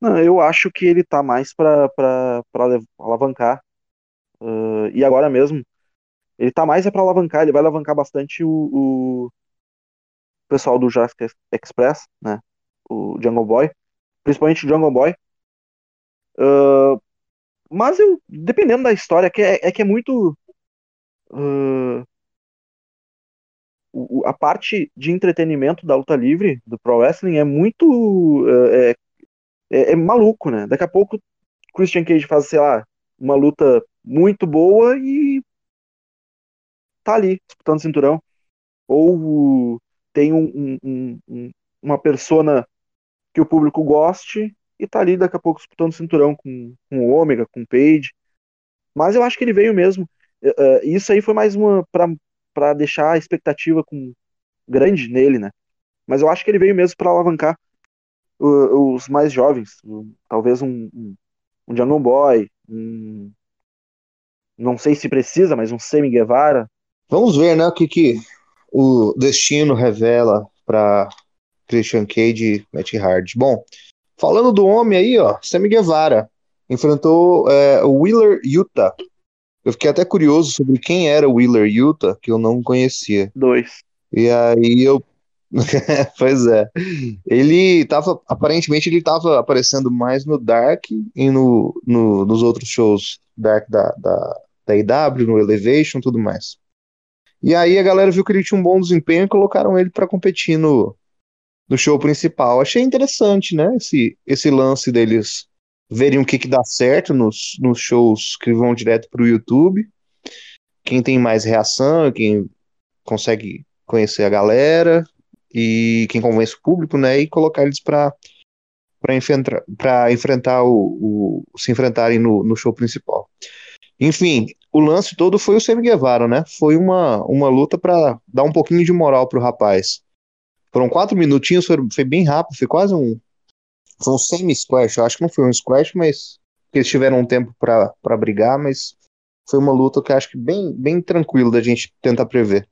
Não, eu acho que ele tá mais para alavancar. Uh, e agora mesmo, ele tá mais é para alavancar, ele vai alavancar bastante o, o pessoal do Jurassic Express, né? O Jungle Boy, principalmente o Jungle Boy. Uh, mas eu, dependendo da história, que é, é que é muito. Uh, a parte de entretenimento da luta livre, do Pro Wrestling, é muito. Uh, é, é, é, maluco, né? Daqui a pouco Christian Cage faz, sei lá, uma luta muito boa e tá ali, disputando cinturão. Ou tem um, um, um, uma persona que o público goste e tá ali daqui a pouco disputando cinturão com, com o Ômega, com o Page. Mas eu acho que ele veio mesmo. Uh, isso aí foi mais uma para deixar a expectativa com, grande nele, né? Mas eu acho que ele veio mesmo para alavancar uh, os mais jovens. Talvez um, um, um Jungle Boy, um, não sei se precisa, mas um Semi Guevara, Vamos ver, né, o que, que o destino revela para Christian Cage e Matt Hardy. Bom, falando do homem aí, ó, Sammy Guevara enfrentou é, o Wheeler Utah. Eu fiquei até curioso sobre quem era o Wheeler Utah, que eu não conhecia. Dois. E aí eu. pois é. Ele tava. Aparentemente ele tava aparecendo mais no Dark e no, no nos outros shows Dark da, da, da IW, no Elevation tudo mais. E aí a galera viu que ele tinha um bom desempenho e colocaram ele para competir no, no show principal. Achei interessante, né? Esse, esse lance deles verem o que, que dá certo nos, nos shows que vão direto para o YouTube. Quem tem mais reação, quem consegue conhecer a galera e quem convence o público, né? E colocar eles para para enfrentar, pra enfrentar o, o, se enfrentarem no, no show principal. Enfim, o lance todo foi o Sammy Guevara, né? Foi uma, uma luta para dar um pouquinho de moral pro rapaz. Foram quatro minutinhos, foi, foi bem rápido, foi quase um. Foi um semi-squash, eu acho que não foi um squash, mas eles tiveram um tempo para brigar, mas foi uma luta que acho que bem, bem tranquilo da gente tentar prever.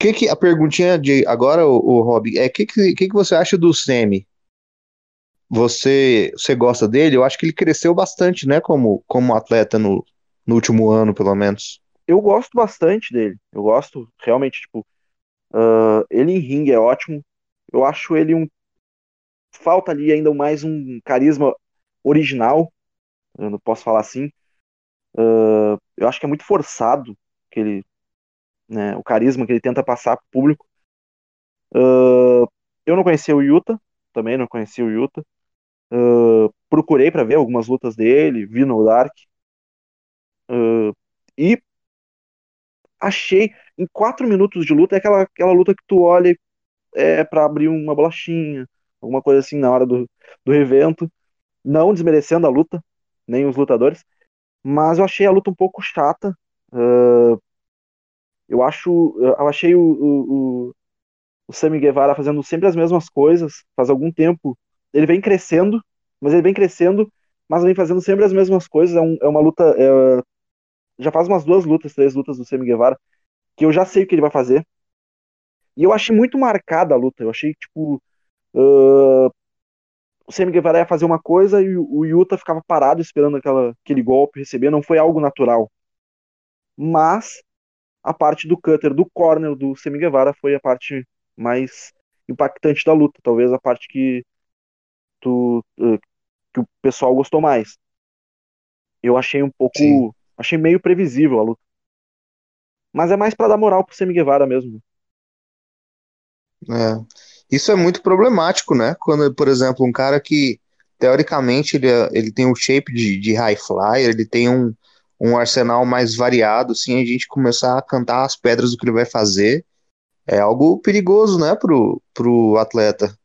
Que que, a perguntinha de agora, o, o Rob, é o que, que, que, que você acha do Semi? Você, você gosta dele? Eu acho que ele cresceu bastante, né, como, como atleta no, no último ano, pelo menos. Eu gosto bastante dele. Eu gosto realmente, tipo, uh, ele em ringue é ótimo. Eu acho ele um. Falta ali ainda mais um carisma original. Eu não posso falar assim. Uh, eu acho que é muito forçado que ele, né, o carisma que ele tenta passar pro público. Uh, eu não conhecia o Yuta, também não conhecia o Yuta. Uh, procurei para ver algumas lutas dele, vi no Dark. Uh, e achei, em quatro minutos de luta, é aquela, aquela luta que tu olha é, para abrir uma bolachinha, alguma coisa assim na hora do, do evento. não desmerecendo a luta, nem os lutadores, mas eu achei a luta um pouco chata. Uh, eu acho, eu achei o, o, o, o Sammy Guevara fazendo sempre as mesmas coisas, faz algum tempo. Ele vem crescendo, mas ele vem crescendo, mas vem fazendo sempre as mesmas coisas. É, um, é uma luta. É, já faz umas duas lutas, três lutas do Sammy Guevara, que eu já sei o que ele vai fazer. E eu achei muito marcada a luta. Eu achei, tipo. Uh, o Sammy Guevara ia fazer uma coisa e o Yuta ficava parado esperando aquela, aquele golpe receber. Não foi algo natural. Mas a parte do cutter, do corner do Sammy Guevara foi a parte mais impactante da luta. Talvez a parte que, tu, uh, que o pessoal gostou mais. Eu achei um pouco. Sim. Achei meio previsível a luta. Mas é mais para dar moral pro Sammy Guevara mesmo. É. Isso é muito problemático, né? Quando, por exemplo, um cara que teoricamente ele, é, ele tem um shape de, de high flyer, ele tem um, um arsenal mais variado, assim, a gente começar a cantar as pedras do que ele vai fazer, é algo perigoso, né, pro, pro atleta.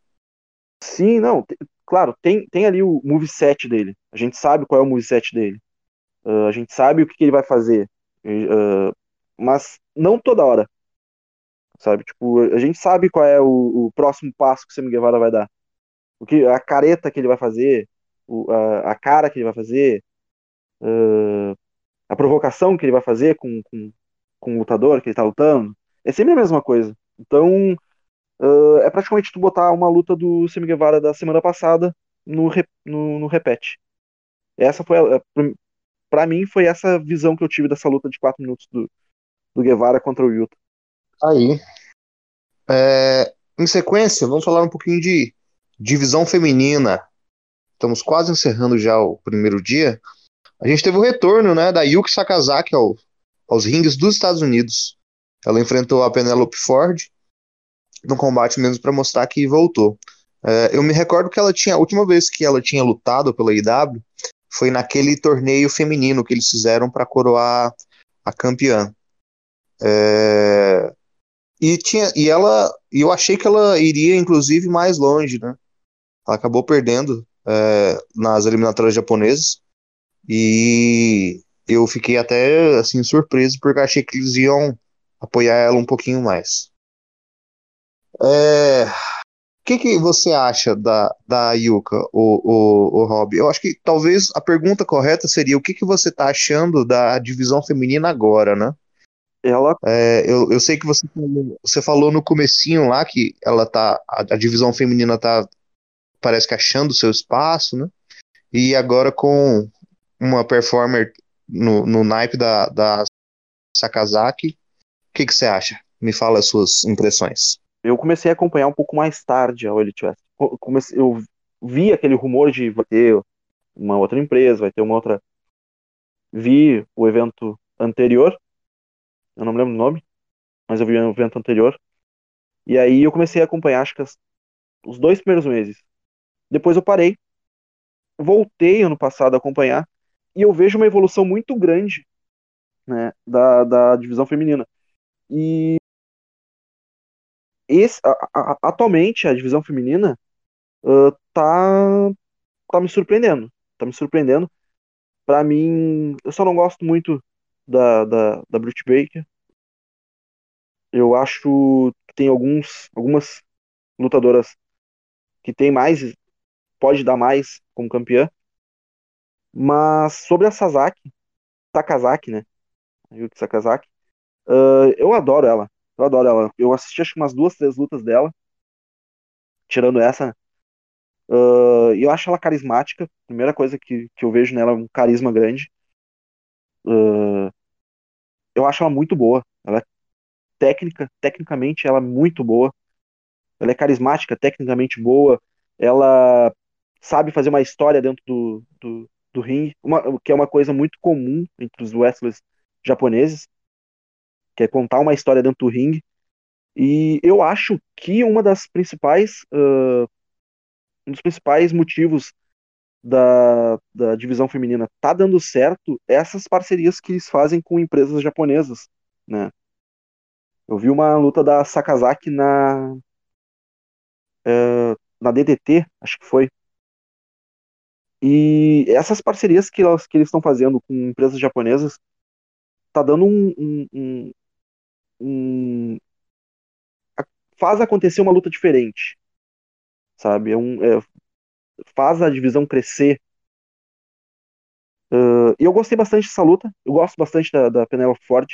Sim, não, claro, tem, tem ali o moveset dele, a gente sabe qual é o moveset dele, uh, a gente sabe o que, que ele vai fazer, uh, mas não toda hora sabe? Tipo, a gente sabe qual é o, o próximo passo que o Sammy Guevara vai dar. O que, a careta que ele vai fazer, o, a, a, cara que ele vai fazer, uh, a provocação que ele vai fazer com, com, com o lutador que ele tá lutando. É sempre a mesma coisa. Então, uh, é praticamente tu botar uma luta do Sammy Guevara da semana passada no, no, no repete. Essa foi, para mim, foi essa visão que eu tive dessa luta de 4 minutos do, do Guevara contra o Yuta. Aí. É, em sequência, vamos falar um pouquinho de divisão feminina. Estamos quase encerrando já o primeiro dia. A gente teve o retorno né, da Yuki Sakazaki ao, aos rings dos Estados Unidos. Ela enfrentou a Penelope Ford no combate mesmo para mostrar que voltou. É, eu me recordo que ela tinha a última vez que ela tinha lutado pela IW foi naquele torneio feminino que eles fizeram para coroar a campeã. É, e tinha e ela eu achei que ela iria inclusive mais longe, né? Ela acabou perdendo é, nas eliminatórias japonesas e eu fiquei até assim surpreso porque achei que eles iam apoiar ela um pouquinho mais. É, que, que você acha da, da Yuka, o, o, o Rob? Eu acho que talvez a pergunta correta seria o que, que você está achando da divisão feminina agora, né? ela. É, eu, eu sei que você, você falou no comecinho lá que ela tá. A, a, divisão feminina tá. Parece que achando o seu espaço, né? E agora com uma performer no, no naipe da, da Sakazaki, o que, que você acha? Me fala as suas impressões. Eu comecei a acompanhar um pouco mais tarde a Elite West. Comecei, eu vi aquele rumor de vai ter uma outra empresa, vai ter uma outra. Vi o evento anterior eu não me lembro o nome, mas eu vi um evento anterior. E aí eu comecei a acompanhar, acho que as, os dois primeiros meses. Depois eu parei, voltei ano passado a acompanhar, e eu vejo uma evolução muito grande né, da, da divisão feminina. E esse, a, a, atualmente a divisão feminina uh, tá, tá me surpreendendo. Tá me surpreendendo. Para mim, eu só não gosto muito da, da, da Brute Baker. Eu acho que tem alguns, algumas lutadoras que tem mais, pode dar mais como campeã. Mas sobre a Sasaki, Sakazaki, né? Yuki Sakazaki, uh, eu adoro ela. Eu adoro ela. Eu assisti acho que umas duas, três lutas dela, tirando essa. Uh, eu acho ela carismática. Primeira coisa que, que eu vejo nela é um carisma grande. Uh, eu acho ela muito boa. Ela é técnica, tecnicamente ela é muito boa. Ela é carismática, tecnicamente boa. Ela sabe fazer uma história dentro do, do, do ringue, uma, que é uma coisa muito comum entre os wrestlers japoneses, que é contar uma história dentro do ringue. E eu acho que uma das principais uh, um dos principais motivos da, da divisão feminina tá dando certo essas parcerias que eles fazem com empresas japonesas, né? Eu vi uma luta da Sakazaki na uh, na DDT, acho que foi. E essas parcerias que, elas, que eles estão fazendo com empresas japonesas tá dando um, um, um, um faz acontecer uma luta diferente, sabe? É um, é, faz a divisão crescer. Uh, e eu gostei bastante dessa luta. Eu gosto bastante da, da Penelope Ford.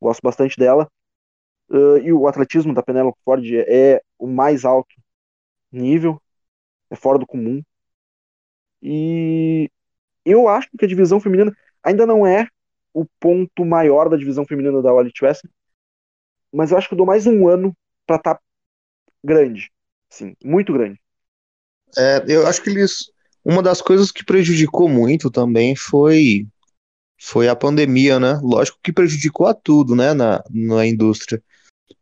Gosto bastante dela. Uh, e o atletismo da Penelope Ford é o mais alto nível. É fora do comum. E eu acho que a divisão feminina ainda não é o ponto maior da divisão feminina da Elite Wrestling. Mas eu acho que eu dou mais um ano para estar tá grande. Sim, muito grande. É, eu acho que eles. Uma das coisas que prejudicou muito também foi foi a pandemia, né? Lógico que prejudicou a tudo, né, na, na indústria.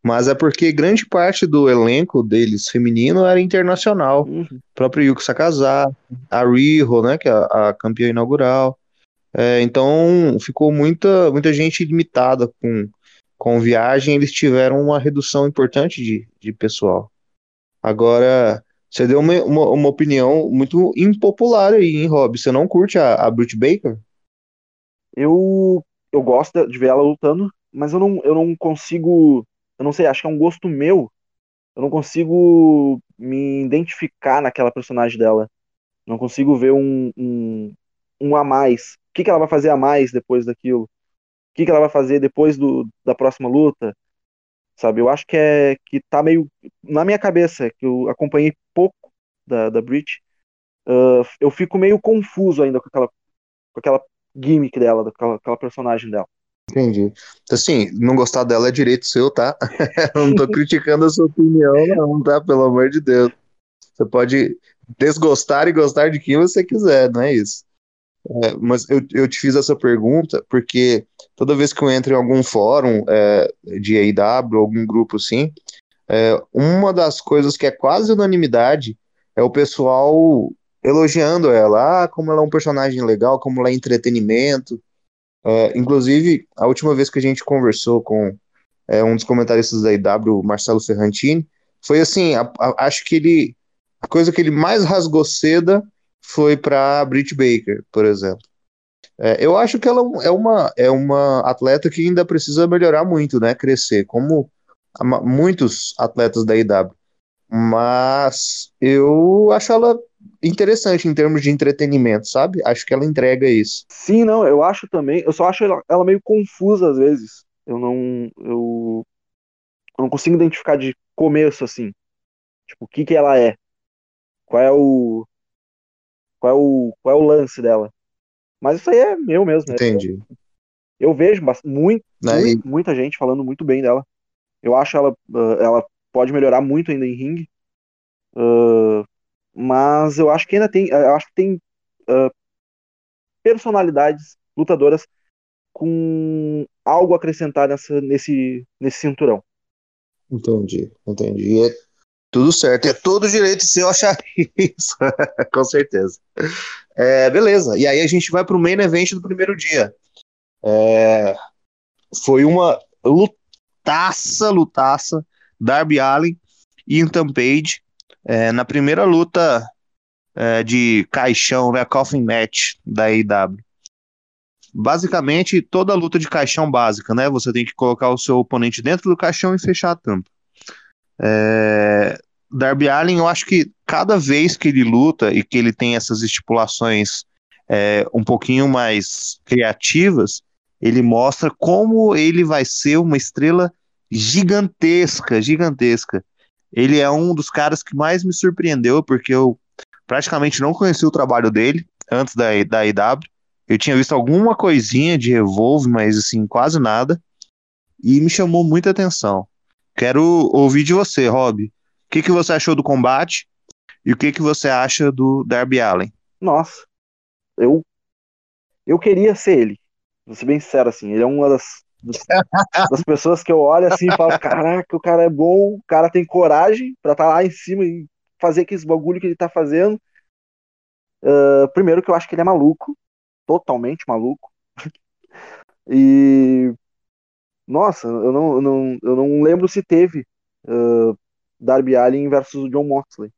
Mas é porque grande parte do elenco deles feminino era internacional. Uhum. O próprio Yuko Sakazaki, a Riho, né, que é a, a campeã inaugural. É, então ficou muita, muita gente limitada com, com viagem, eles tiveram uma redução importante de, de pessoal. Agora, você deu uma, uma, uma, opinião muito impopular aí, hein, Rob? Você não curte a, a Britt Baker? Eu, eu gosto de ver ela lutando, mas eu não, eu não consigo. Eu não sei, acho que é um gosto meu. Eu não consigo me identificar naquela personagem dela. Não consigo ver um, um, um a mais. O que, que ela vai fazer a mais depois daquilo? Que, que ela vai fazer depois do, da próxima luta? sabe? Eu acho que é que tá meio na minha cabeça, que eu acompanhei pouco da, da Brit, uh, eu fico meio confuso ainda com aquela, com aquela gimmick dela, daquela aquela personagem dela. Entendi. Assim, não gostar dela é direito seu, tá? não tô criticando a sua opinião, não, tá? Pelo amor de Deus. Você pode desgostar e gostar de quem você quiser, não é isso? É, mas eu, eu te fiz essa pergunta porque toda vez que eu entro em algum fórum é, de AEW, algum grupo assim, é, uma das coisas que é quase unanimidade é o pessoal elogiando ela, ah, como ela é um personagem legal, como ela é entretenimento. É, inclusive, a última vez que a gente conversou com é, um dos comentaristas da AEW, Marcelo Ferrantini, foi assim, a, a, acho que ele, a coisa que ele mais rasgou seda foi para Britt Baker, por exemplo. É, eu acho que ela é uma, é uma atleta que ainda precisa melhorar muito, né? Crescer, como muitos atletas da IW. Mas eu acho ela interessante em termos de entretenimento, sabe? Acho que ela entrega isso. Sim, não, eu acho também. Eu só acho ela, ela meio confusa às vezes. Eu não. Eu, eu não consigo identificar de começo, assim. Tipo, o que que ela é? Qual é o qual é o, qual é o lance dela. Mas isso aí é meu mesmo. Né? Entendi. Eu vejo muito, muito, muita gente falando muito bem dela. Eu acho ela, uh, ela pode melhorar muito ainda em ringue. Uh, mas eu acho que ainda tem, eu acho que tem uh, personalidades lutadoras com algo a acrescentar nessa, nesse, nesse cinturão. Entendi, entendi. E é tudo certo. É todo direito seu achar isso. Com certeza. É, beleza. E aí a gente vai para o main event do primeiro dia. É, foi uma lutaça, lutaça. Darby Allen e Ethan Page. É, na primeira luta é, de caixão, né, coffin match da AEW. Basicamente, toda luta de caixão básica, né? Você tem que colocar o seu oponente dentro do caixão e fechar a tampa. É, Darby Allen, eu acho que cada vez que ele luta e que ele tem essas estipulações é, um pouquinho mais criativas, ele mostra como ele vai ser uma estrela gigantesca, gigantesca. Ele é um dos caras que mais me surpreendeu, porque eu praticamente não conheci o trabalho dele antes da, da IW. Eu tinha visto alguma coisinha de Revolve, mas assim, quase nada. E me chamou muita atenção. Quero ouvir de você, Rob que, que você achou do combate e o que, que você acha do Darby Allen? Nossa, eu eu queria ser ele. Vou ser bem sincero, assim, ele é uma das, das pessoas que eu olho assim e falo, caraca, o cara é bom, o cara tem coragem para estar tá lá em cima e fazer aqueles bagulho que ele tá fazendo. Uh, primeiro que eu acho que ele é maluco, totalmente maluco. e nossa, eu não, eu não, eu não lembro se teve uh, Darby Allin versus o John Moxley.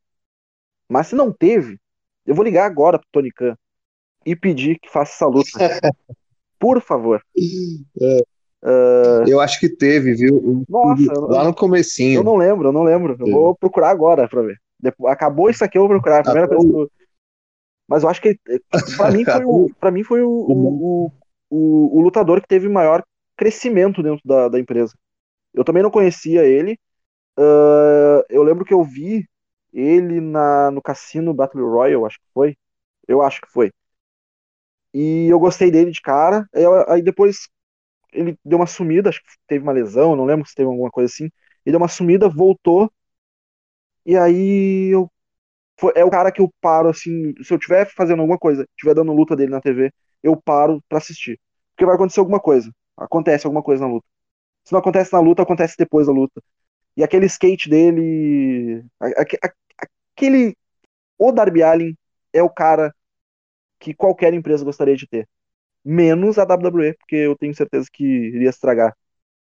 Mas se não teve, Eu vou ligar agora pro Tony Khan e pedir que faça essa luta. Por favor. É. Uh... Eu acho que teve, viu? Nossa, lá no comecinho. Eu não lembro, eu não lembro. Eu vou procurar agora pra ver. Acabou isso aqui, eu vou procurar. Primeira coisa eu... Mas eu acho que pra mim foi o, pra mim foi o, o, o, o lutador que teve maior crescimento dentro da, da empresa. Eu também não conhecia ele. Uh, eu lembro que eu vi ele na, no Cassino Battle Royale, acho que foi. Eu acho que foi. E eu gostei dele de cara. Aí depois ele deu uma sumida, acho que teve uma lesão, não lembro se teve alguma coisa assim. Ele deu uma sumida, voltou. E aí eu é o cara que eu paro assim, se eu tiver fazendo alguma coisa, tiver dando luta dele na TV, eu paro para assistir. Porque vai acontecer alguma coisa. Acontece alguma coisa na luta. Se não acontece na luta, acontece depois da luta. E aquele skate dele, aquele o Darby Allin é o cara que qualquer empresa gostaria de ter. Menos a WWE, porque eu tenho certeza que iria estragar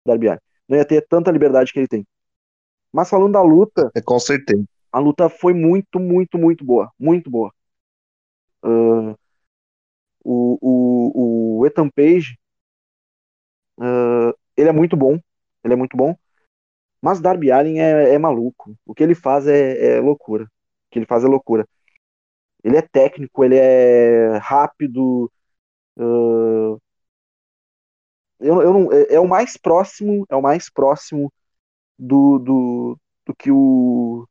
o Darby Allin. Não ia ter tanta liberdade que ele tem. Mas falando da luta. É, com certeza. A luta foi muito, muito, muito boa. Muito boa. Uh, o, o, o Ethan Page. Uh, ele é muito bom. Ele é muito bom. Mas Darby Allin é, é maluco. O que ele faz é, é loucura. O que ele faz é loucura. Ele é técnico, ele é rápido. Uh, eu, eu não, é, é, o mais próximo, é o mais próximo do, do, do que o.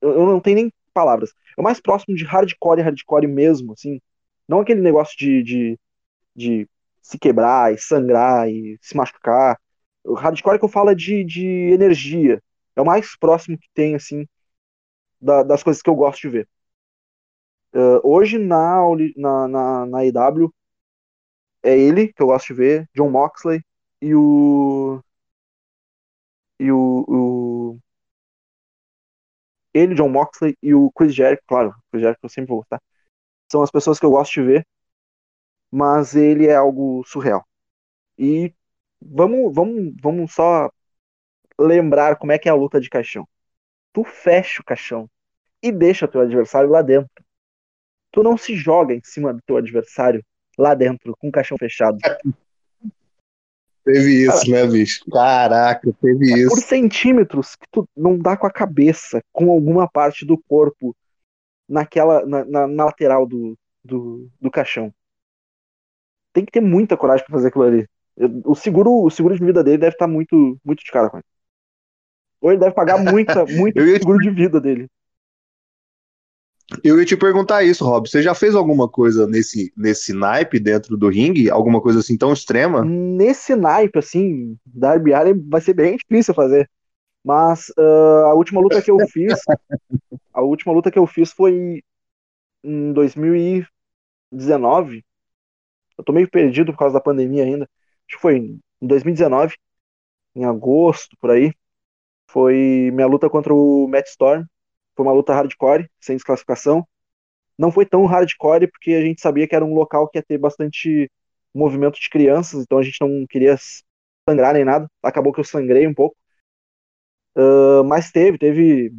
Eu, eu não tenho nem palavras. É o mais próximo de hardcore, hardcore mesmo, assim. Não aquele negócio de, de, de se quebrar e sangrar e se machucar. O hardcore que eu falo é de, de energia. É o mais próximo que tem, assim, da, das coisas que eu gosto de ver. Uh, hoje na, na, na, na EW é ele que eu gosto de ver, John Moxley e o. E o. o ele, John Moxley e o Chris Jericho, claro, Chris Jericho eu sempre vou gostar. São as pessoas que eu gosto de ver, mas ele é algo surreal. E vamos, vamos, vamos só lembrar como é que é a luta de caixão. Tu fecha o caixão e deixa teu adversário lá dentro tu não se joga em cima do teu adversário lá dentro, com o caixão fechado. Teve isso, Cara, né, bicho? Caraca, teve é isso. Por centímetros que tu não dá com a cabeça, com alguma parte do corpo naquela, na, na, na lateral do, do, do caixão. Tem que ter muita coragem para fazer aquilo ali. O seguro, o seguro de vida dele deve estar tá muito, muito de cara com ele. Ou ele deve pagar muita, muito seguro de vida dele. Eu ia te perguntar isso, Rob. Você já fez alguma coisa nesse, nesse naipe dentro do ringue? Alguma coisa assim tão extrema? Nesse naipe, assim, Darby Allin vai ser bem difícil fazer. Mas uh, a última luta que eu fiz, a última luta que eu fiz foi em 2019. Eu tô meio perdido por causa da pandemia ainda. Acho que foi em 2019, em agosto, por aí. Foi minha luta contra o Matt Storm foi uma luta hardcore, sem desclassificação. Não foi tão hardcore porque a gente sabia que era um local que ia ter bastante movimento de crianças, então a gente não queria sangrar nem nada. Acabou que eu sangrei um pouco. Uh, mas teve, teve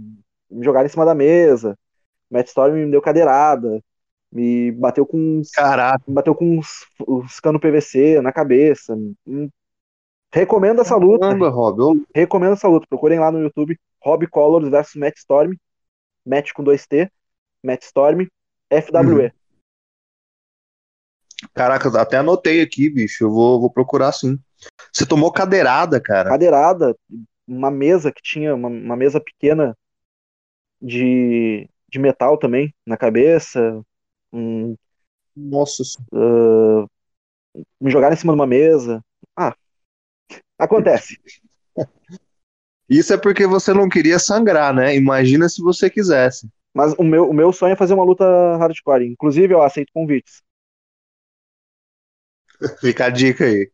me jogar em cima da mesa. Matt Storm me deu cadeirada, me bateu com Caraca. me bateu com os, os cano PVC na cabeça. Recomendo essa luta. Caramba, Rob, eu... Recomendo essa luta. Procurem lá no YouTube Rob Colors versus Matt Storm. Match com 2T, Matt Storm, FWE. Uhum. Caraca, até anotei aqui, bicho. Eu vou, vou procurar sim. Você tomou cadeirada, cara? Cadeirada, uma mesa que tinha, uma, uma mesa pequena de, de metal também na cabeça. Um, Nossa. Uh, me jogaram em cima de uma mesa. Ah, acontece. Isso é porque você não queria sangrar, né? Imagina se você quisesse. Mas o meu, o meu sonho é fazer uma luta hardcore. Inclusive, eu aceito convites. Fica a dica aí.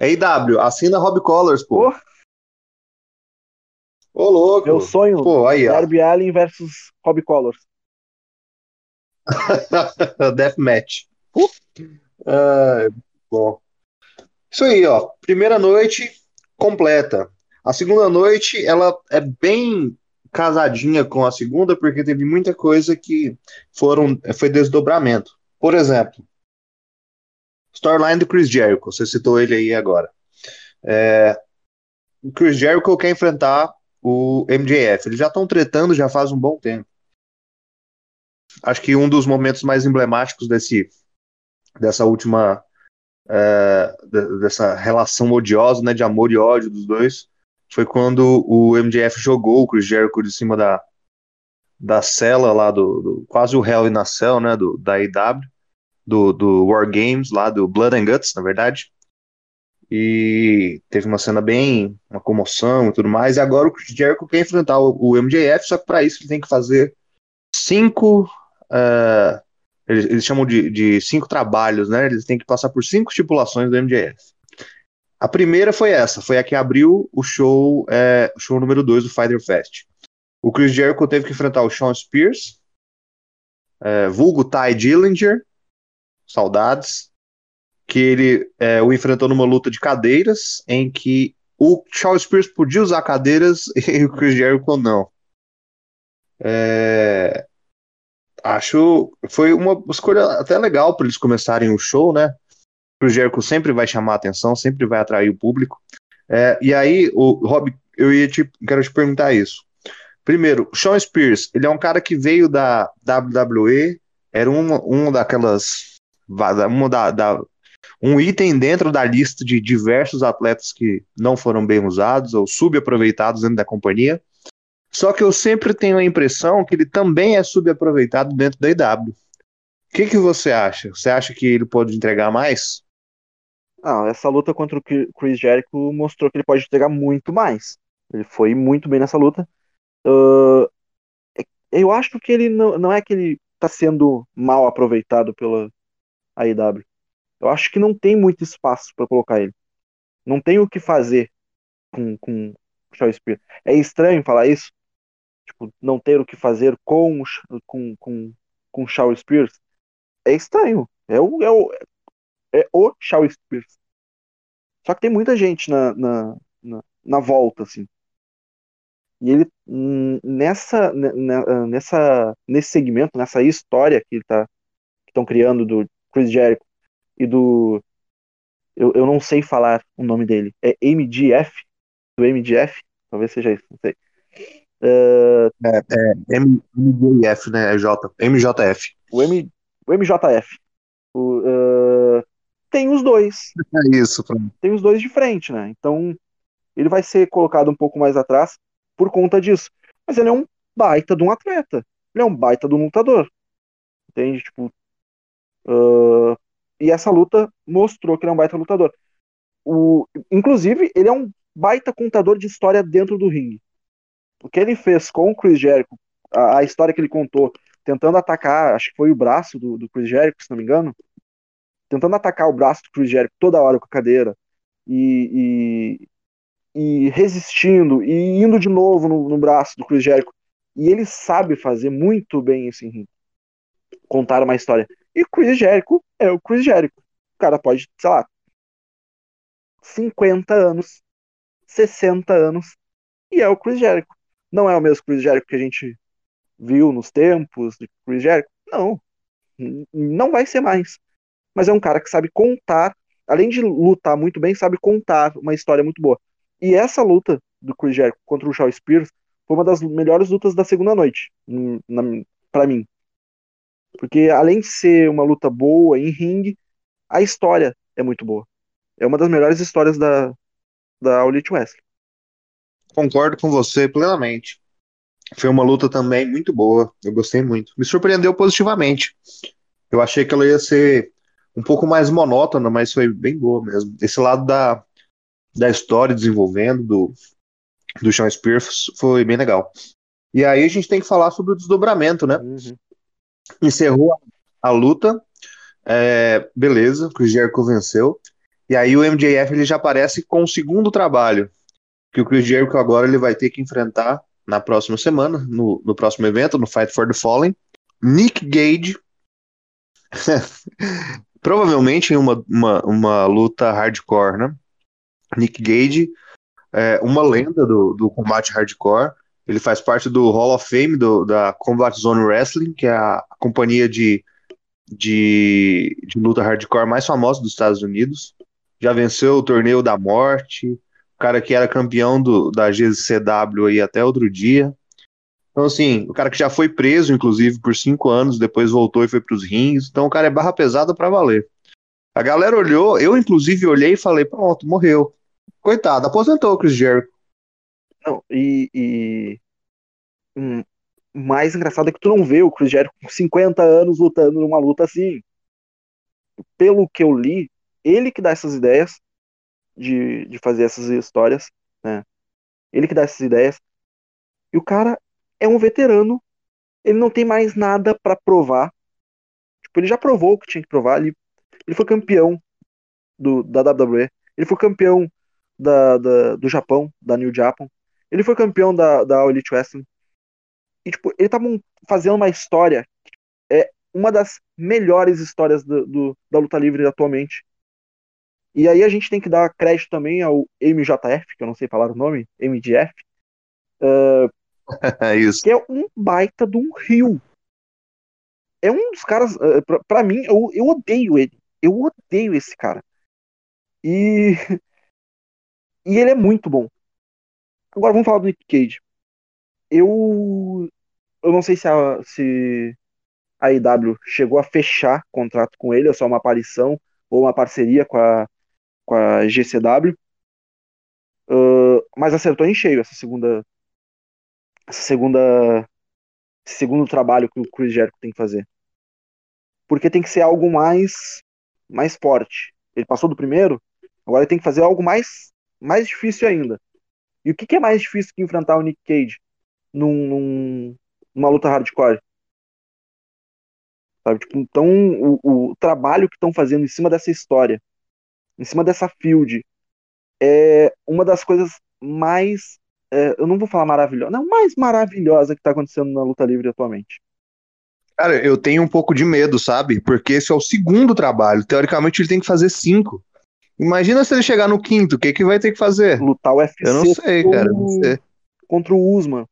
Ei, W, assina Rob Collars, pô. Ô, louco. Meu sonho, pô, aí, Darby Allin versus Rob Collars. Deathmatch. Uh, bom. Isso aí, ó. Primeira noite completa. A segunda noite, ela é bem casadinha com a segunda, porque teve muita coisa que foram, foi desdobramento. Por exemplo, storyline do Chris Jericho, você citou ele aí agora. É, o Chris Jericho quer enfrentar o MJF. Eles já estão tretando já faz um bom tempo. Acho que um dos momentos mais emblemáticos desse, dessa última é, dessa relação odiosa, né, de amor e ódio dos dois, foi quando o MJF jogou o Chris Jericho de cima da, da cela lá do, do quase o Hell in a Cell, né, do, da AEW, do, do War Games lá, do Blood and Guts, na verdade, e teve uma cena bem, uma comoção e tudo mais, e agora o Chris Jericho quer enfrentar o, o MJF, só que para isso ele tem que fazer cinco, uh, eles, eles, chamam de, de cinco trabalhos, né, eles têm que passar por cinco estipulações do MJF. A primeira foi essa, foi a que abriu o show, é, show número 2 do Fighter Fest. O Chris Jericho teve que enfrentar o Sean Spears, é, vulgo Ty Dillinger, saudades, que ele é, o enfrentou numa luta de cadeiras, em que o Sean Spears podia usar cadeiras e o Chris Jericho não. É, acho foi uma escolha até legal para eles começarem o show, né? o Jericho sempre vai chamar atenção, sempre vai atrair o público. É, e aí, o Rob, eu ia te, quero te perguntar isso. Primeiro, Sean Spears, ele é um cara que veio da WWE, era um, um daquelas. Uma da, da, um item dentro da lista de diversos atletas que não foram bem usados ou subaproveitados dentro da companhia. Só que eu sempre tenho a impressão que ele também é subaproveitado dentro da IW. O que, que você acha? Você acha que ele pode entregar mais? Não, essa luta contra o Chris Jericho mostrou que ele pode entregar muito mais. Ele foi muito bem nessa luta. Uh, eu acho que ele não, não é que ele está sendo mal aproveitado pela AEW. Eu acho que não tem muito espaço para colocar ele. Não tem o que fazer com, com o Shaw Spears. É estranho falar isso. Tipo, não ter o que fazer com, com, com, com Shaw Spears. É estranho. É o, é o, é o Shaw Spears. Só que tem muita gente na, na, na, na volta, assim. E ele, hum, nessa, nessa, nesse segmento, nessa história que tá, estão criando do Chris Jericho e do, eu, eu não sei falar o nome dele, é MGF, do MGF, talvez seja isso, não sei. Uh, é, é MJF, né? É J, MJF. O, M, o MJF. O, uh, tem os dois. É isso. Tem os dois de frente, né? Então ele vai ser colocado um pouco mais atrás por conta disso. Mas ele é um baita de um atleta. Ele é um baita de um lutador. Entende? Tipo. Uh, e essa luta mostrou que ele é um baita lutador. O, inclusive, ele é um baita contador de história dentro do ringue. O que ele fez com o Chris Jericho, a, a história que ele contou, tentando atacar, acho que foi o braço do, do Chris Jericho, se não me engano, tentando atacar o braço do Chris Jericho toda hora com a cadeira e, e, e resistindo e indo de novo no, no, braço do Chris Jericho. E ele sabe fazer muito bem esse. Contar uma história. E Chris Jericho é o Chris Jericho. O cara pode, sei lá, 50 anos, 60 anos, e é o Chris Jericho. Não é o mesmo Chris Jericho que a gente viu nos tempos de Chris Jericho? Não. Não vai ser mais mas é um cara que sabe contar, além de lutar muito bem, sabe contar uma história muito boa. E essa luta do Chris Jericho contra o Shaw Spears foi uma das melhores lutas da segunda noite, para mim. Porque além de ser uma luta boa em ringue, a história é muito boa. É uma das melhores histórias da, da Elite Wrestling. Concordo com você plenamente. Foi uma luta também muito boa. Eu gostei muito. Me surpreendeu positivamente. Eu achei que ela ia ser um pouco mais monótona, mas foi bem boa mesmo. Esse lado da, da história desenvolvendo do, do Sean Spears foi bem legal. E aí a gente tem que falar sobre o desdobramento, né? Uhum. Encerrou a, a luta, é, beleza, o Jericho venceu. E aí o MJF ele já aparece com o segundo trabalho, que o Chris Jericho agora ele vai ter que enfrentar na próxima semana, no, no próximo evento, no Fight for the Fallen, Nick Gage provavelmente em uma, uma, uma luta hardcore, né? Nick Gage, é, uma lenda do, do combate hardcore, Ele faz parte do Hall of Fame do, da Combat Zone Wrestling, que é a companhia de, de, de luta hardcore mais famosa dos Estados Unidos. Já venceu o Torneio da Morte, cara que era campeão do, da GCW aí até outro dia. Então, assim, o cara que já foi preso, inclusive, por cinco anos, depois voltou e foi para os rings. Então, o cara é barra pesada para valer. A galera olhou, eu, inclusive, olhei e falei: pronto, morreu. Coitado, aposentou o Chris Jericho. Não, e, e hum, mais engraçado é que tu não vê o Chris Jericho com 50 anos lutando numa luta assim. Pelo que eu li, ele que dá essas ideias de, de fazer essas histórias, né? Ele que dá essas ideias. E o cara é um veterano, ele não tem mais nada para provar. Tipo, ele já provou o que tinha que provar, ele, ele foi campeão do, da WWE, ele foi campeão da, da, do Japão, da New Japan, ele foi campeão da, da Elite Wrestling. E, tipo, ele tá fazendo uma história, é uma das melhores histórias do, do, da luta livre atualmente. E aí a gente tem que dar crédito também ao MJF, que eu não sei falar o nome, MDF, uh, É isso. Que é um baita de um rio. É um dos caras, uh, pra, pra, mim, eu, eu odeio ele. Eu odeio esse cara. E. E ele é muito bom. Agora vamos falar do Nick Cage. Eu. Eu não sei se a, se a IW chegou a fechar contrato com ele, ou só uma aparição, ou uma parceria com a, com a GCW. Uh, mas acertou em cheio essa segunda essa segunda esse segundo trabalho que o Chris Jericho tem que fazer. Porque tem que ser algo mais mais forte. Ele passou do primeiro, agora ele tem que fazer algo mais mais difícil ainda. E o que, que é mais difícil que enfrentar o Nick Cage num, num, numa luta hardcore? Sabe? Tipo, então, o, o trabalho que estão fazendo em cima dessa história, em cima dessa field, é uma das coisas mais é, eu não vou falar maravilhosa, não, mais maravilhosa que tá acontecendo na luta livre atualmente. Cara, eu tenho um pouco de medo, sabe? Porque esse é o segundo trabalho. Teoricamente, ele tem que fazer cinco. Imagina se ele chegar no quinto, o que, que vai ter que fazer? Lutar o UFC. Eu não sei, cara. Não sei. Contra o Usman.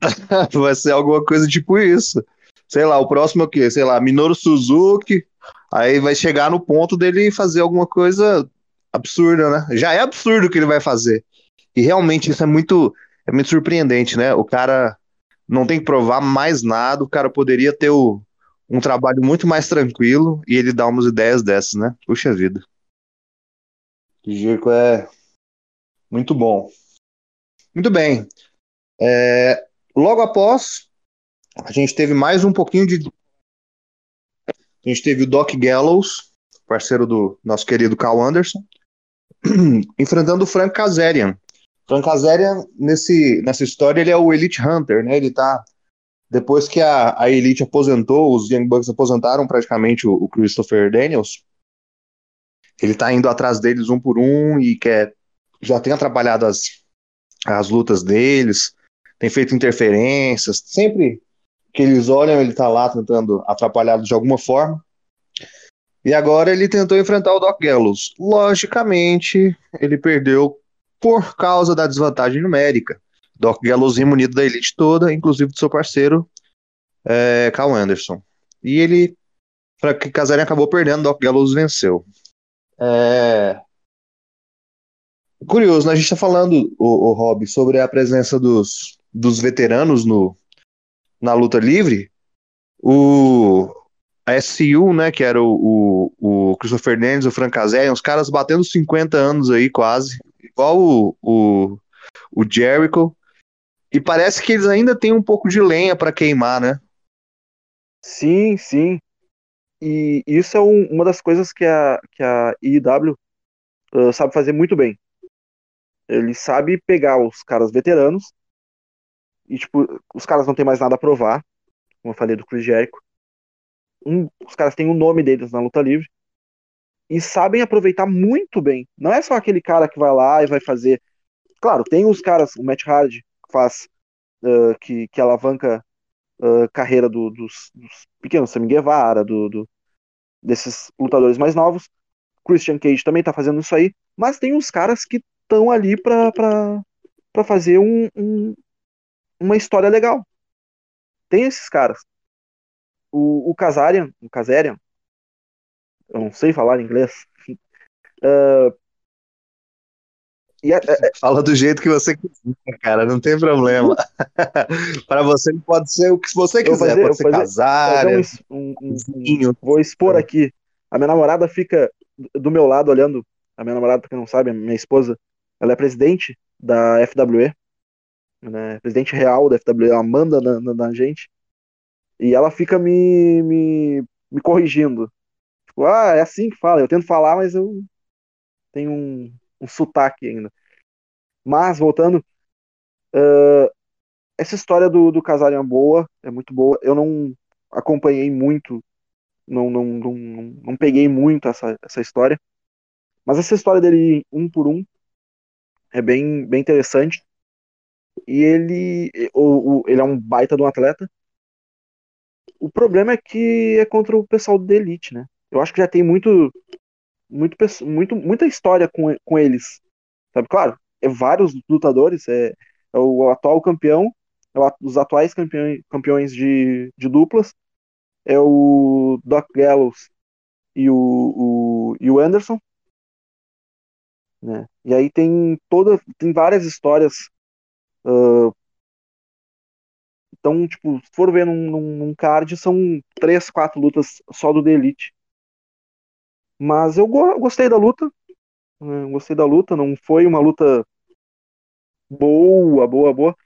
vai ser alguma coisa tipo isso. Sei lá, o próximo é o quê? Sei lá, Minoru Suzuki. Aí vai chegar no ponto dele fazer alguma coisa absurda, né? Já é absurdo o que ele vai fazer. E realmente isso é muito, é muito surpreendente, né? O cara não tem que provar mais nada, o cara poderia ter o, um trabalho muito mais tranquilo e ele dá umas ideias dessas, né? Puxa vida. O Jirko é muito bom. Muito bem. É, logo após, a gente teve mais um pouquinho de. A gente teve o Doc Gallows, parceiro do nosso querido Carl Anderson, enfrentando o Frank Kazarian, Frank Azaria, nesse, nessa história, ele é o Elite Hunter, né? Ele tá. Depois que a, a Elite aposentou, os Young Bucks aposentaram praticamente o, o Christopher Daniels, ele tá indo atrás deles um por um e quer. Já tem atrapalhado as, as lutas deles, tem feito interferências, sempre que eles olham, ele tá lá tentando atrapalhá de alguma forma. E agora ele tentou enfrentar o Doc Gallows. Logicamente, ele perdeu por causa da desvantagem numérica. Doc Gallows munido da elite toda, inclusive do seu parceiro, é, Cal Anderson. E ele, para que Casarin acabou perdendo, Doc Gallows venceu. É... Curioso, né? a gente está falando, o, o Rob, sobre a presença dos, dos veteranos no, na luta livre. O a SCU, né, que era o, o, o Christopher Fernandes, o Frank Kazarian, os caras batendo 50 anos aí quase, igual o, o, o Jericho. E parece que eles ainda têm um pouco de lenha para queimar, né? Sim, sim. E isso é um, uma das coisas que a, que a IW uh, sabe fazer muito bem. Ele sabe pegar os caras veteranos e, tipo, os caras não têm mais nada a provar, como eu falei do Chris Jericho. Um, os caras têm o nome deles na luta livre e sabem aproveitar muito bem. Não é só aquele cara que vai lá e vai fazer. Claro, tem os caras, o Matt Hardy, que faz. Uh, que, que alavanca uh, carreira do, dos, dos, pequenos, Sammy Guevara, do, do, desses lutadores mais novos. Christian Cage também tá fazendo isso aí. Mas tem os caras que estão ali para fazer um, um, uma história legal. Tem esses caras. O, o Kazarian, o Kazarian, eu não sei falar inglês. Uh, e a, a, Fala do jeito que você quiser, cara, não tem problema. para você pode ser o que você quiser, fazer, pode ser fazer, casar, um, um, um, vou expor aqui. A minha namorada fica do meu lado olhando. A minha namorada, pra quem não sabe, minha esposa, ela é presidente da FWE, né, presidente real da FWE, ela manda na, na, na gente. E ela fica me, me, me corrigindo. Tipo, ah, é assim que fala. Eu tento falar, mas eu tenho um, um sotaque ainda. Mas, voltando, uh, essa história do, do Casarian boa, é muito boa. Eu não acompanhei muito, não, não, não, não peguei muito essa, essa história. Mas essa história dele um por um é bem, bem interessante. E ele, o, o, ele é um baita de um atleta. O problema é que é contra o pessoal da Elite, né? Eu acho que já tem muito, muito, muito muita história com, com eles. Sabe? Claro, é vários lutadores, é, é o atual campeão, é o, os atuais campeões, campeões de, de duplas, é o Doc Gallows e o, o, e o Anderson. Né? E aí tem toda tem várias histórias uh, então, tipo, se for ver num, num, card, são três, quatro lutas só do The Elite. Mas eu go gostei da luta. Né? Gostei da luta. Não foi uma luta boa, boa, boa.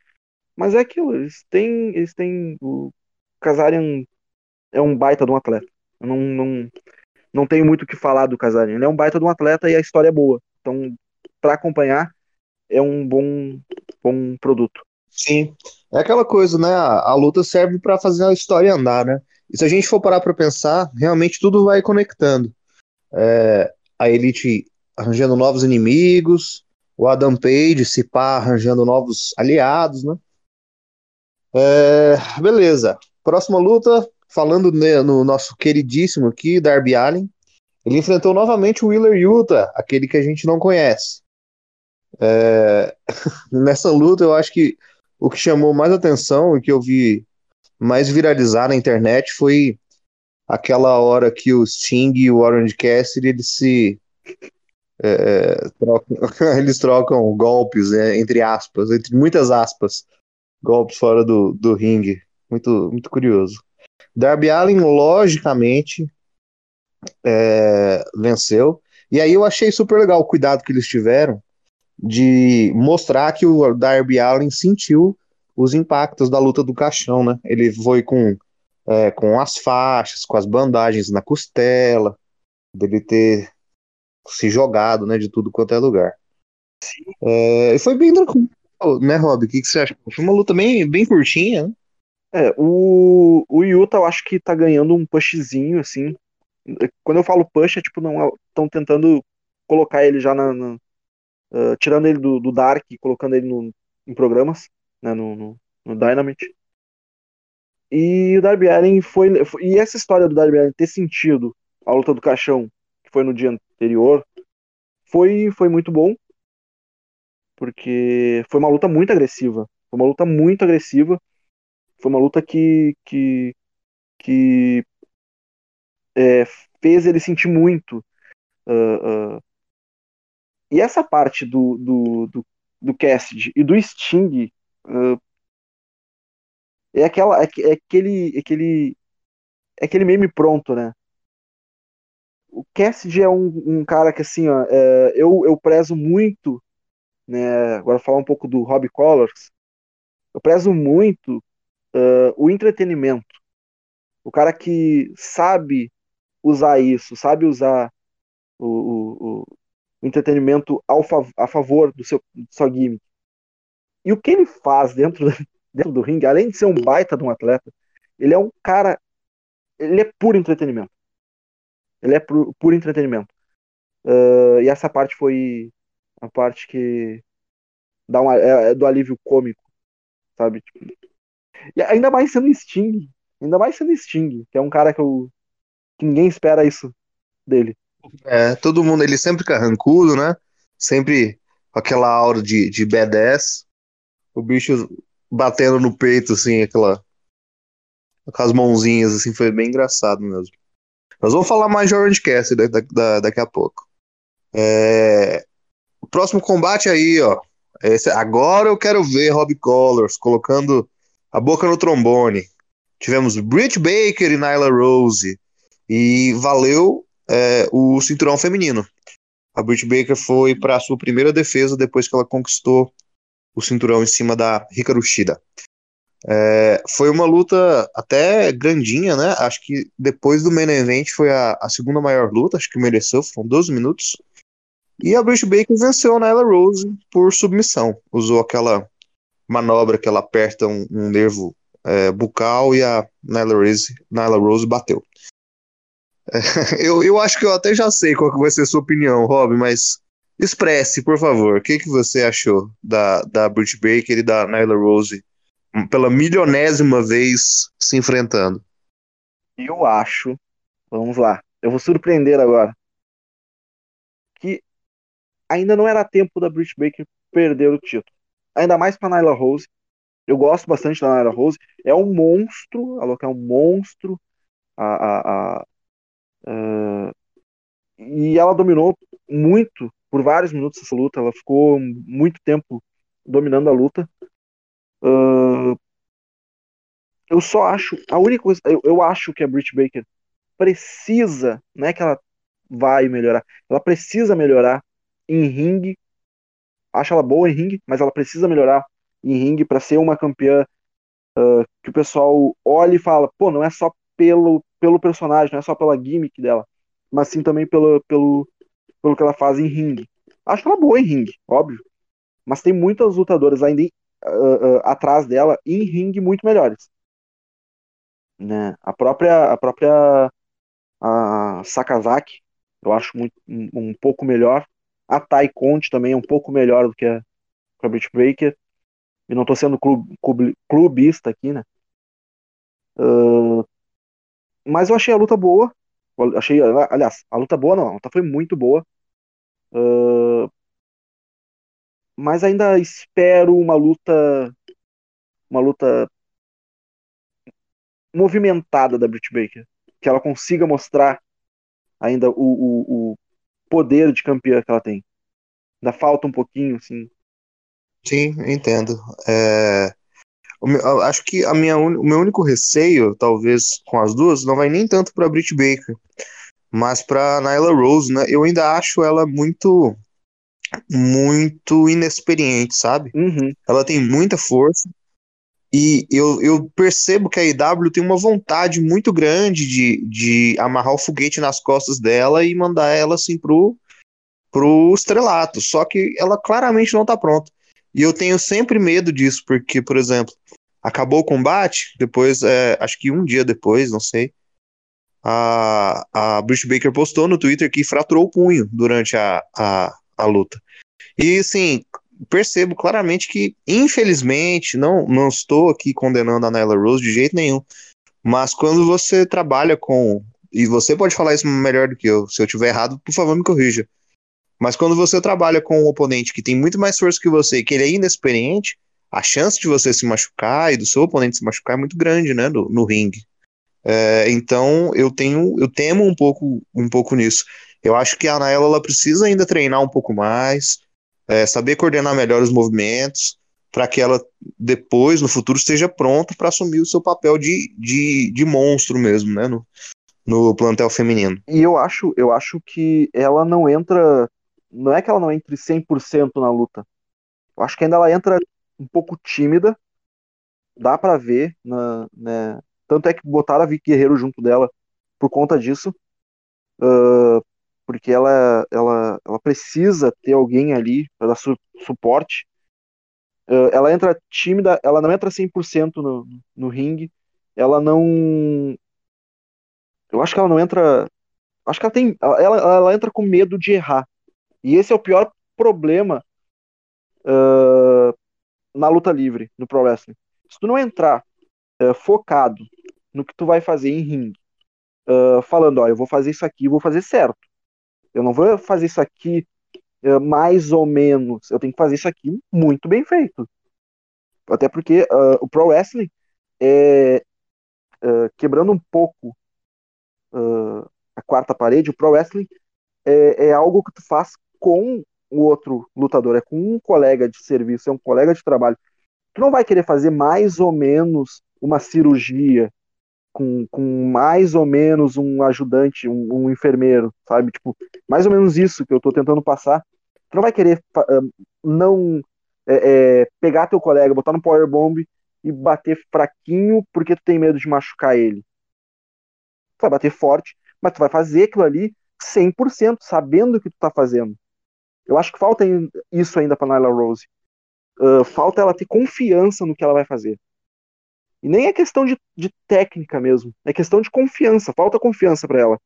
Mas é aquilo. Eles têm. Eles têm. O Kazarian é um baita de um atleta. Não, não, não tenho muito o que falar do Kazarian. Ele é um baita de um atleta e a história é boa. Então, para acompanhar, é um bom, bom produto. Sim. É aquela coisa, né? A, luta serve para fazer a história andar, né? E se a gente for parar para pensar, realmente tudo vai conectando. É, a Elite arranjando novos inimigos, o Adam Page, se pá, arranjando novos aliados, né? É, beleza. Próxima luta, falando né, no nosso queridíssimo aqui, Darby Allen. Ele enfrentou novamente o Wheeler Yuta, aquele que a gente não conhece. É, nessa luta, eu acho que o que chamou mais atenção e que eu vi mais viralizar na internet foi aquela hora que o Sting e o Orange Cassidy eles se é, trocam, eles trocam golpes é, entre aspas, entre muitas aspas, golpes fora do, do ringue, muito muito curioso. Darby Allin logicamente é, venceu e aí eu achei super legal o cuidado que eles tiveram de mostrar que o Darby Allin sentiu os impactos da luta do caixão, né? Ele foi com, é, com as faixas, com as bandagens na costela, dele ter se jogado, né, de tudo quanto é lugar. É, e foi bem tranquilo, né, Rob? O que, que, você acha? Foi uma luta bem, bem curtinha, né? É, o, o Yuta eu acho que tá ganhando um pushzinho, assim. Quando eu falo push, é tipo, não estão tentando colocar ele já na, na, uh, tirando ele do, do Dark e colocando ele no, em programas, né, no, no, no Dynamite. E o Darby Allin foi, foi, E essa história do Darby Allin ter sentido a luta do caixão, que foi no dia anterior, foi, foi muito bom. Porque foi uma luta muito agressiva. Foi uma luta muito agressiva. Foi uma luta que. que, que é, fez ele sentir muito uh, e essa parte do, do, do, do Cassidy e do Sting uh, é aquela é, é aquele é aquele é aquele meme pronto, né? O Cassidy é um, um cara que assim, ó, é, eu, eu prezo muito, né? Agora falar um pouco do Rob Collars, eu prezo muito uh, o entretenimento. O cara que sabe usar isso, sabe usar o, o, o entretenimento ao, a favor do seu, do seu gimmick. E o que ele faz dentro, dentro do ringue, além de ser um baita de um atleta, ele é um cara. Ele é puro entretenimento. Ele é puro, puro entretenimento. Uh, e essa parte foi a parte que dá uma, é, é do alívio cômico, sabe? Tipo, e ainda mais sendo Sting. Ainda mais sendo Sting, que é um cara que, eu, que ninguém espera isso dele. É, todo mundo, ele sempre carrancudo, né? Sempre com aquela aura de, de B10. O bicho batendo no peito, assim, aquela. Com as mãozinhas, assim, foi bem engraçado mesmo. Nós vamos falar mais de Orange Cassidy da, da, daqui a pouco. É... O próximo combate aí, ó. Esse... Agora eu quero ver Rob Collors colocando a boca no trombone. Tivemos Britt Baker e Nyla Rose. E valeu é, o cinturão feminino. A Britt Baker foi para a sua primeira defesa depois que ela conquistou o cinturão em cima da Hikaru Shida. É, foi uma luta até grandinha, né? Acho que depois do main event foi a, a, segunda maior luta, acho que mereceu, foram 12 minutos. E a Britt Baker venceu a Nyla Rose por submissão. Usou aquela manobra que ela aperta um, um nervo é, bucal e a Nyla Rose, Nyla Rose bateu. Eu, eu acho que eu até já sei qual que vai ser a sua opinião, Rob, mas expresse, por favor, o que, que você achou da, da Britt Baker e da Nyla Rose pela milionésima vez se enfrentando? Eu acho, vamos lá, eu vou surpreender agora, que ainda não era tempo da Britt Baker perder o título. Ainda mais para Nyla Rose. Eu gosto bastante da Nyla Rose. É um monstro, ela é um monstro. A, a, a, a, e ela dominou muito por vários minutos essa luta. Ela ficou muito tempo dominando a luta. Uh, eu só acho, a única coisa, eu, eu acho que a Britt Baker precisa, não é que ela vai melhorar, ela precisa melhorar em ringue. Acho ela boa em ringue, mas ela precisa melhorar em ringue para ser uma campeã uh, que o pessoal olha e fala, pô, não é só pelo, pelo personagem, não é só pela gimmick dela, mas sim também pelo, pelo, pelo que ela faz em ringue. Acho ela boa em ringue, óbvio. Mas tem muitas lutadoras ainda uh, uh, atrás dela em ringue muito melhores. Né? A própria a própria a Sakazaki eu acho muito, um, um pouco melhor. A Tai Conte também é um pouco melhor do que a, a Brit Breaker. E não estou sendo club, club, clubista aqui, né? Uh, mas eu achei a luta boa. Achei, aliás, a luta boa não, a luta foi muito boa. Uh, mas ainda espero uma luta uma luta movimentada da Britt Baker, que ela consiga mostrar ainda o, o, o poder de campeã que ela tem. Ainda falta um pouquinho, assim. Sim, entendo. É... Acho que a minha o meu único receio, talvez, com as duas, não vai nem tanto para Britt Baker, mas para Nyla Rose, né? Eu ainda acho ela muito muito inexperiente, sabe? Uhum. Ela tem muita força. E eu, eu percebo que a IW tem uma vontade muito grande de, de amarrar o foguete nas costas dela e mandar ela assim pro, pro estrelato. Só que ela claramente não tá pronta. E eu tenho sempre medo disso, porque, por exemplo, acabou o combate, depois, é, acho que um dia depois, não sei, a, a Bruce Baker postou no Twitter que fraturou o punho durante a, a, a luta. E assim, percebo claramente que, infelizmente, não, não estou aqui condenando a Nyla Rose de jeito nenhum, mas quando você trabalha com. E você pode falar isso melhor do que eu. Se eu tiver errado, por favor, me corrija. Mas quando você trabalha com um oponente que tem muito mais força que você que ele é inexperiente, a chance de você se machucar e do seu oponente se machucar é muito grande, né, no, no ringue. É, então eu tenho, eu temo um pouco, um pouco nisso. Eu acho que a Naela ela precisa ainda treinar um pouco mais, é, saber coordenar melhor os movimentos, para que ela depois, no futuro, esteja pronta para assumir o seu papel de, de, de monstro mesmo, né? No, no plantel feminino. E eu acho, eu acho que ela não entra. Não é que ela não entre 100% na luta. Eu acho que ainda ela entra um pouco tímida. Dá para ver. Na, né? Tanto é que botaram a Vicky Guerreiro junto dela por conta disso. Uh, porque ela, ela, ela precisa ter alguém ali para dar su suporte. Uh, ela entra tímida, ela não entra 100% no, no ringue, ela não. Eu acho que ela não entra. Acho que ela tem. Ela, ela entra com medo de errar. E esse é o pior problema uh, na luta livre, no Pro Wrestling. Se tu não entrar uh, focado no que tu vai fazer em ringue, falando, ó, eu vou fazer isso aqui, vou fazer certo eu não vou fazer isso aqui uh, mais ou menos. Eu tenho que fazer isso aqui muito bem feito. Até porque uh, o Pro Wrestling é uh, quebrando um pouco uh, a quarta parede, o Pro Wrestling é, é, algo que tu faz com o outro lutador, é com um colega de serviço, é um colega de trabalho. Tu não vai querer fazer mais ou menos uma cirurgia com, com mais ou menos um ajudante, um, um enfermeiro, sabe? Tipo, mais ou menos isso que eu tô tentando passar. Tu não vai querer não é, é, pegar teu colega, botar no powerbomb e bater fraquinho porque tu tem medo de machucar ele. Tu vai bater forte, mas tu vai fazer aquilo ali 100%, sabendo o que tu tá fazendo. Eu acho que falta isso ainda pra Nyla Rose. Uh, falta ela ter confiança no que ela vai fazer. E nem é questão de, de técnica mesmo, é questão de confiança, falta confiança para ela.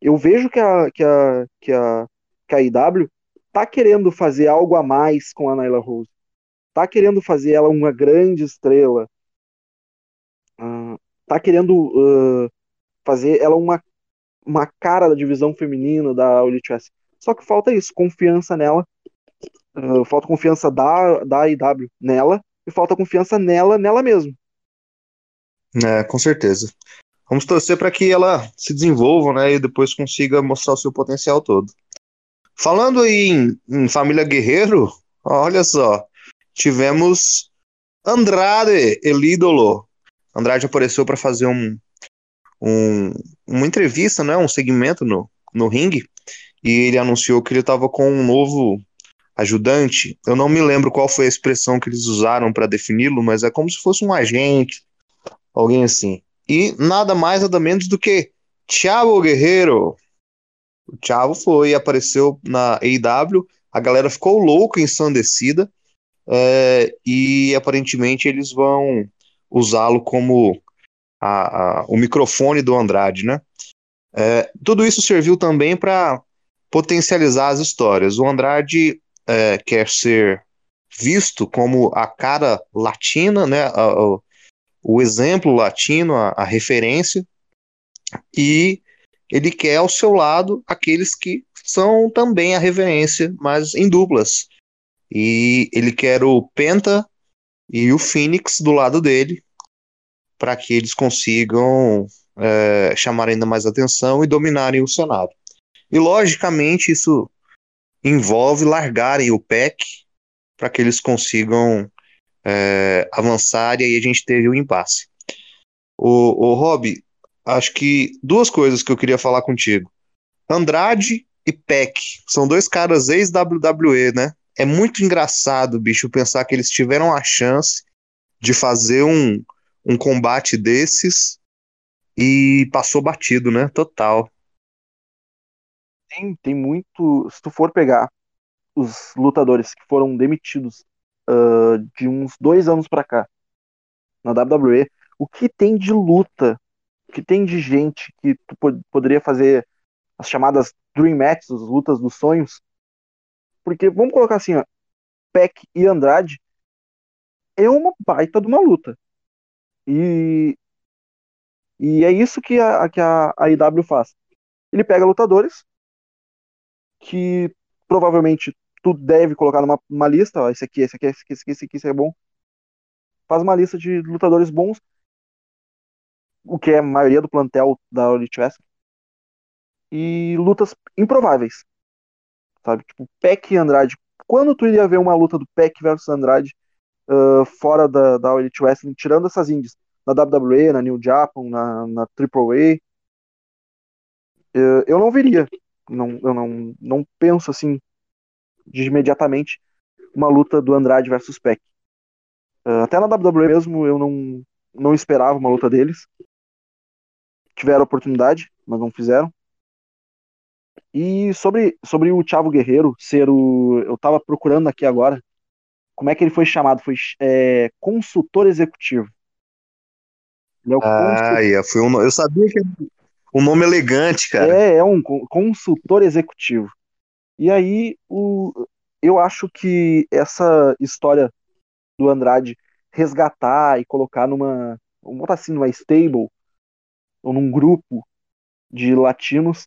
Eu vejo que a, que a, que a, que a IW tá querendo fazer algo a mais com a Nyla Rose. Tá querendo fazer ela uma grande estrela. Uh, tá querendo uh, fazer ela uma, uma cara da divisão feminina da Elite. Só que falta isso, confiança nela. Uh, falta confiança da, da IW nela e falta confiança nela, nela mesmo. É, com certeza. Vamos torcer para que ela se desenvolva, né, e depois consiga mostrar o seu potencial todo. Falando em, em família Guerreiro, olha só, tivemos Andrade, el ídolo. Andrade apareceu para fazer um, um, uma entrevista, né, um segmento no, no ringue, e ele anunciou que ele estava com um novo ajudante. Eu não me lembro qual foi a expressão que eles usaram para defini-lo, mas é como se fosse um agente, alguém assim. E nada mais, nada menos do que Thiago Guerreiro. O Thiago foi, apareceu na AEW, a galera ficou louca, ensandecida, é, e aparentemente eles vão usá-lo como a, a, o microfone do Andrade, né? É, tudo isso serviu também para potencializar as histórias. O Andrade é, quer ser visto como a cara latina, né? A, o exemplo latino, a, a referência, e ele quer ao seu lado aqueles que são também a referência, mas em duplas. E ele quer o Penta e o Phoenix do lado dele, para que eles consigam é, chamar ainda mais atenção e dominarem o cenário. E logicamente isso envolve largarem o PEC para que eles consigam é, avançar e aí a gente teve um impasse. O, o Rob, acho que duas coisas que eu queria falar contigo. Andrade e Peck são dois caras ex-WWE, né? É muito engraçado, bicho, pensar que eles tiveram a chance de fazer um, um combate desses e passou batido, né? Total. Tem, tem muito. Se tu for pegar os lutadores que foram demitidos uh, de uns dois anos para cá, na WWE, o que tem de luta, o que tem de gente que tu pod poderia fazer as chamadas Dream Matches, as lutas dos sonhos, porque vamos colocar assim, ó, Peck e Andrade é uma baita de uma luta. E, e é isso que a, que a, a IW faz. Ele pega lutadores que provavelmente tu deve colocar numa uma lista, ó, esse aqui, esse aqui, esse aqui, esse aqui, esse aqui, esse é bom. Faz uma lista de lutadores bons, o que é a maioria do plantel da Elite Wrestling, e lutas improváveis, sabe? Tipo, Peck e Andrade. Quando tu iria ver uma luta do Peck versus Andrade uh, fora da, da Elite Wrestling, tirando essas indies, na WWE, na New Japan, na, na AAA, uh, eu não viria. Não, eu não, não penso assim de imediatamente uma luta do Andrade versus Peck. Uh, até na WWE mesmo eu não, não esperava uma luta deles. Tiveram oportunidade, mas não fizeram. E sobre, sobre o Thiago Guerreiro ser o. Eu tava procurando aqui agora. Como é que ele foi chamado? Foi é, consultor executivo. Ele é o ah, yeah, foi um, eu sabia que era um nome elegante, cara. É, é um consultor executivo. E aí, o, eu acho que essa história do Andrade resgatar e colocar numa, vamos botar assim, numa stable, ou num grupo de latinos,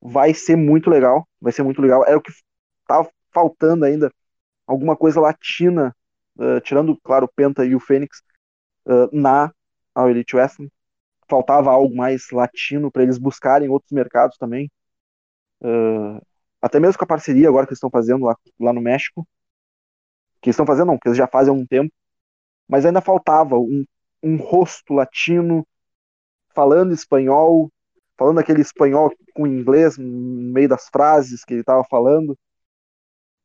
vai ser muito legal, vai ser muito legal. É o que tá faltando ainda, alguma coisa latina uh, tirando, claro, o Penta e o Fênix, uh, na All Elite Wrestling. Faltava algo mais latino para eles buscarem outros mercados também. Uh, até mesmo com a parceria agora que eles estão fazendo lá, lá no México. Que eles estão fazendo, não, que eles já fazem há um tempo. Mas ainda faltava um, um rosto latino falando espanhol, falando aquele espanhol com inglês no meio das frases que ele estava falando.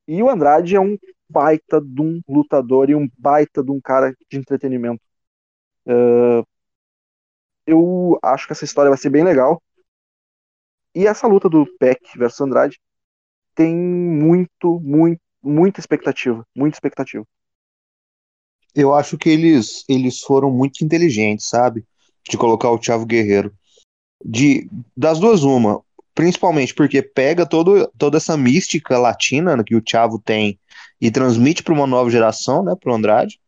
E o Andrade é um baita de um lutador e um baita de um cara de entretenimento. Uh, eu acho que essa história vai ser bem legal. E essa luta do Peck versus Andrade tem muito, muito, muita expectativa. Muita expectativa. Eu acho que eles, eles foram muito inteligentes, sabe? De colocar o Thiago Guerreiro. De, das duas, uma. Principalmente porque pega todo, toda essa mística latina que o Thiago tem e transmite para uma nova geração, né? Para o Andrade.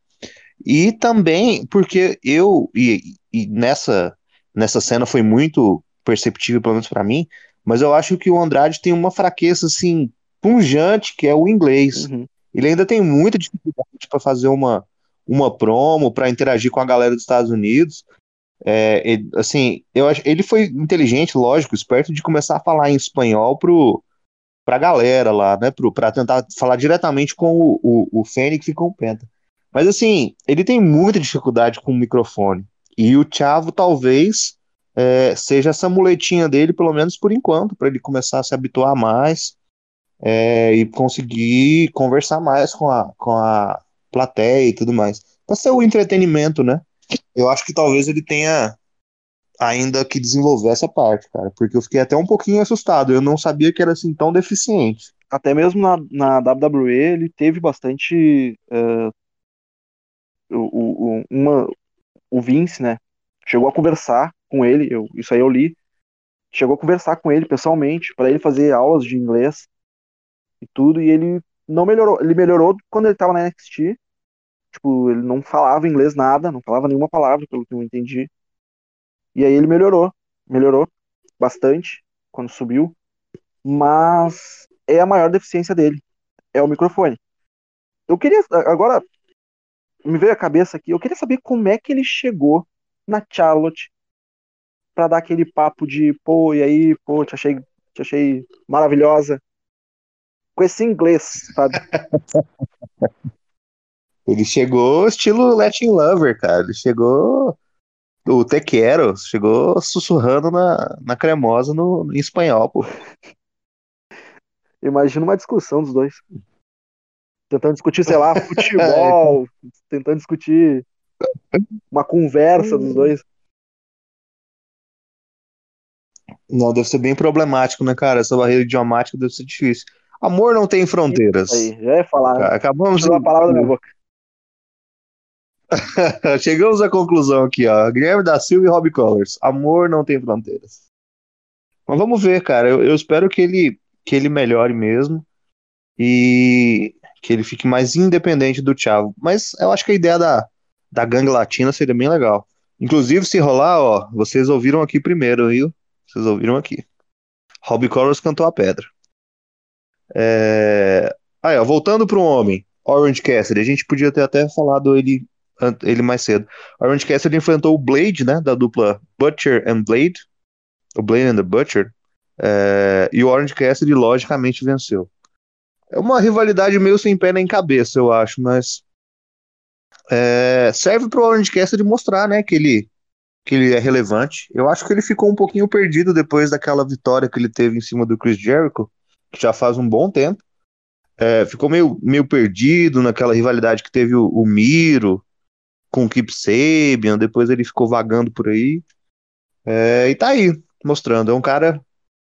E também porque eu, e, e nessa, nessa cena foi muito perceptível, pelo menos para mim, mas eu acho que o Andrade tem uma fraqueza assim punjante, que é o inglês. Uhum. Ele ainda tem muita dificuldade para fazer uma, uma promo, para interagir com a galera dos Estados Unidos. É, ele, assim, eu acho, ele foi inteligente, lógico, esperto de começar a falar em espanhol pro, pra galera lá, né? Pro, pra tentar falar diretamente com o, o, o Fênix e com o Penta. Mas assim, ele tem muita dificuldade com o microfone. E o Thiago talvez é, seja essa muletinha dele, pelo menos por enquanto, para ele começar a se habituar mais é, e conseguir conversar mais com a, com a plateia e tudo mais. Para ser o entretenimento, né? Eu acho que talvez ele tenha ainda que desenvolver essa parte, cara, porque eu fiquei até um pouquinho assustado. Eu não sabia que era assim tão deficiente. Até mesmo na, na WWE ele teve bastante uh, o, o, uma, o Vince, né? Chegou a conversar com ele, eu, isso aí eu li. Chegou a conversar com ele pessoalmente para ele fazer aulas de inglês e tudo, e ele não melhorou. Ele melhorou quando ele tava na NXT. Tipo, ele não falava inglês nada, não falava nenhuma palavra, pelo que eu entendi. E aí ele melhorou, melhorou bastante quando subiu, mas é a maior deficiência dele, é o microfone. Eu queria agora me veio a cabeça aqui, eu queria saber como é que ele chegou na Charlotte para dar aquele papo de, pô, e aí, pô, te achei, te achei maravilhosa. Com esse inglês, sabe? ele chegou estilo Latin Lover, cara. Ele chegou o Te Quero, chegou sussurrando na, na cremosa no, em espanhol, pô. Imagina uma discussão dos dois tentando discutir, sei lá, futebol, tentando discutir uma conversa dos dois. Não, deve ser bem problemático, né, cara? Essa barreira idiomática deve ser difícil. Amor não tem fronteiras. Aí, já ia falar. Acabamos de... a palavra da minha boca. Chegamos à conclusão aqui, ó. Guilherme da Silva e Robbie Colors. Amor não tem fronteiras. Mas vamos ver, cara. Eu, eu espero que ele, que ele melhore mesmo. E que ele fique mais independente do Thiago. Mas eu acho que a ideia da, da gangue latina seria bem legal. Inclusive, se rolar, ó, vocês ouviram aqui primeiro, viu? Vocês ouviram aqui. Robbie Collins cantou a pedra. É... Aí, ó, voltando para um homem, Orange Cassidy, a gente podia ter até falado ele, ele mais cedo. Orange Cassidy enfrentou o Blade, né, da dupla Butcher and Blade, o Blade and the Butcher, é... e o Orange Cassidy logicamente venceu. É uma rivalidade meio sem pé nem cabeça, eu acho, mas é, serve para o Orange Cassidy mostrar, né, que ele que ele é relevante. Eu acho que ele ficou um pouquinho perdido depois daquela vitória que ele teve em cima do Chris Jericho, que já faz um bom tempo. É, ficou meio, meio perdido naquela rivalidade que teve o, o Miro com o Kip Sabian, depois ele ficou vagando por aí. É, e tá aí, mostrando. É um cara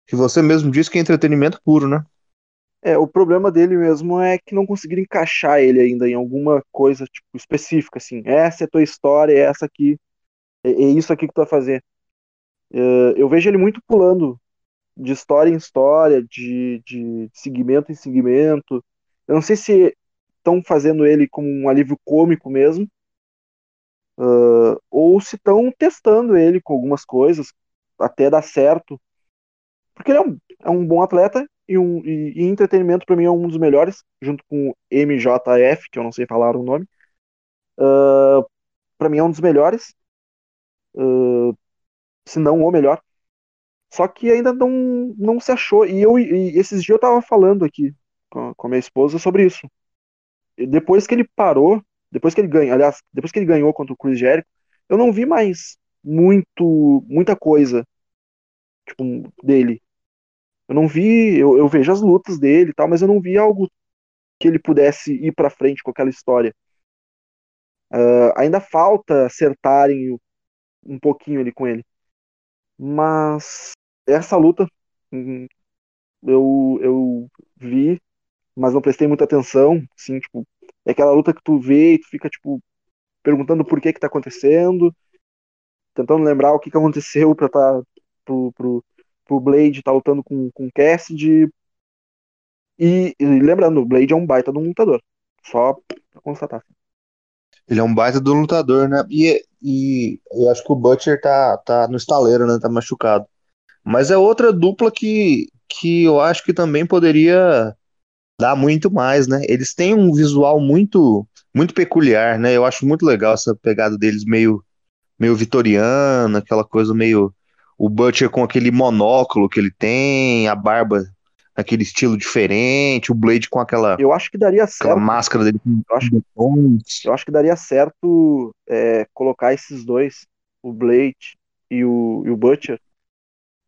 que você mesmo disse que é entretenimento puro, né? É, o problema dele mesmo é que não conseguiram encaixar ele ainda em alguma coisa tipo, específica, assim. Essa é a tua história, é essa aqui, é, é isso aqui que tu vai fazer. Uh, eu vejo ele muito pulando de história em história, de, de segmento em segmento. Eu não sei se estão fazendo ele como um alívio cômico mesmo, uh, ou se estão testando ele com algumas coisas, até dar certo. Porque ele é um, é um bom atleta e, um, e, e entretenimento para mim é um dos melhores, junto com MJF, que eu não sei falar o nome, Uh, para mim é um dos melhores, uh, se não o melhor. Só que ainda não, não se achou. E, eu, e esses dias eu tava falando aqui com, com a minha esposa sobre isso. E depois que ele parou, depois que ele ganhou, aliás, depois que ele ganhou contra o Chris Jericho, eu não vi mais muito, muita coisa tipo, dele. Eu não vi, eu, eu vejo as lutas dele e tal, mas eu não vi algo que ele pudesse ir para frente com aquela história. Uh, ainda falta acertarem um pouquinho ali com ele. Mas essa luta hum, eu, eu vi, mas não prestei muita atenção. Assim, tipo, é aquela luta que tu vê e tu fica tipo, perguntando por que que tá acontecendo, tentando lembrar o que que aconteceu pra tá, pro, pro, pro Blade tá lutando com, com Cassidy. E, e lembrando, o Blade é um baita de um lutador. Só pra constatar. Ele é um baita do lutador, né? E, e eu acho que o Butcher tá, tá no estaleiro, né? Tá machucado. Mas é outra dupla que, que eu acho que também poderia dar muito mais, né? Eles têm um visual muito muito peculiar, né? Eu acho muito legal essa pegada deles meio meio vitoriana, aquela coisa meio o Butcher com aquele monóculo que ele tem, a barba aquele estilo diferente, o Blade com aquela. Eu acho que daria certo. máscara dele com eu acho, eu acho que daria certo é, colocar esses dois, o Blade e o, e o Butcher.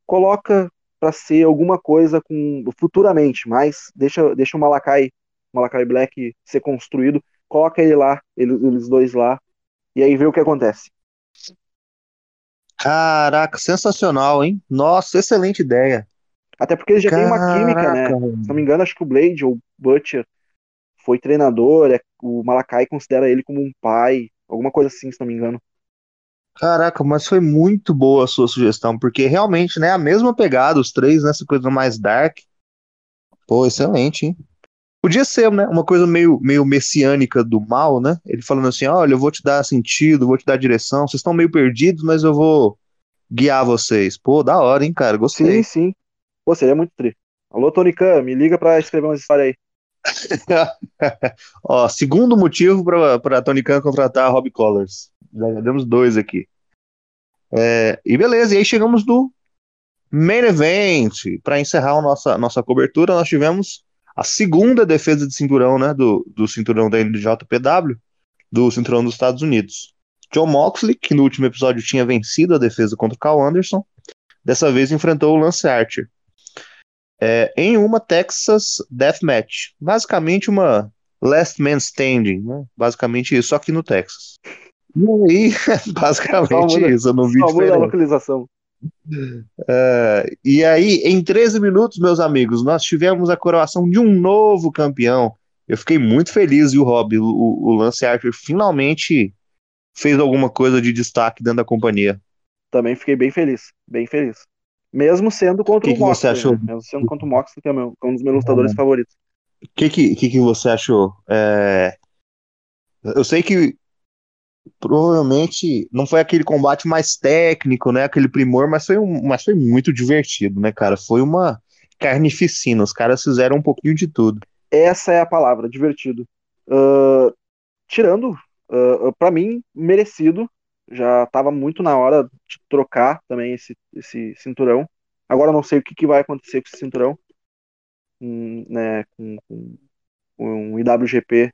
Coloca para ser alguma coisa com futuramente, mas deixa, deixa o Malakai, Malakai Black ser construído, coloca ele lá, ele, eles dois lá, e aí vê o que acontece. Caraca, sensacional, hein? Nossa, excelente ideia. Até porque eles já têm uma química, né? Se não me engano, acho que o Blade ou Butcher foi treinador, é, o Malakai considera ele como um pai, alguma coisa assim, se não me engano. Caraca, mas foi muito boa a sua sugestão, porque realmente, né, a mesma pegada, os três, nessa coisa mais dark. Pô, excelente, hein? Podia ser, né, uma coisa meio, meio messiânica do mal, né? Ele falando assim, olha, eu vou te dar sentido, vou te dar direção, vocês estão meio perdidos, mas eu vou guiar vocês. Pô, da hora, hein, cara, gostei. Sim, sim. Pô, seria muito tri. Alô, Tony Khan, me liga pra escrever uma história aí. Ó, segundo motivo para Tony Khan contratar a Rob Collars. Já demos dois aqui. É, e beleza, e aí chegamos no main event. Para encerrar a nossa, nossa cobertura, nós tivemos a segunda defesa de cinturão, né, do, do cinturão da NJPW, do cinturão dos Estados Unidos. John Moxley, que no último episódio tinha vencido a defesa contra o Carl Anderson, dessa vez enfrentou o Lance Archer é, em uma Texas Deathmatch. Basicamente uma Last Man Standing, né? Basicamente isso, só que no Texas. E aí, basicamente muda, isso, eu não vi só muda a localização. É, e aí, em 13 minutos, meus amigos, nós tivemos a coroação de um novo campeão. Eu fiquei muito feliz, viu, Rob? O, o Lance Archer finalmente fez alguma coisa de destaque dentro da companhia. Também fiquei bem feliz, bem feliz. Mesmo sendo contra que o que Moxley. Você achou? Né? Mesmo sendo contra o Moxley, que é, meu, é um dos meus lutadores favoritos. O que, que, que, que você achou? É... Eu sei que provavelmente não foi aquele combate mais técnico, né? Aquele primor, mas foi, um, mas foi muito divertido, né, cara? Foi uma carnificina. Os caras fizeram um pouquinho de tudo. Essa é a palavra, divertido. Uh, tirando, uh, para mim, merecido já estava muito na hora de trocar também esse, esse cinturão. Agora não sei o que, que vai acontecer com esse cinturão, hum, né, com, com um IWGP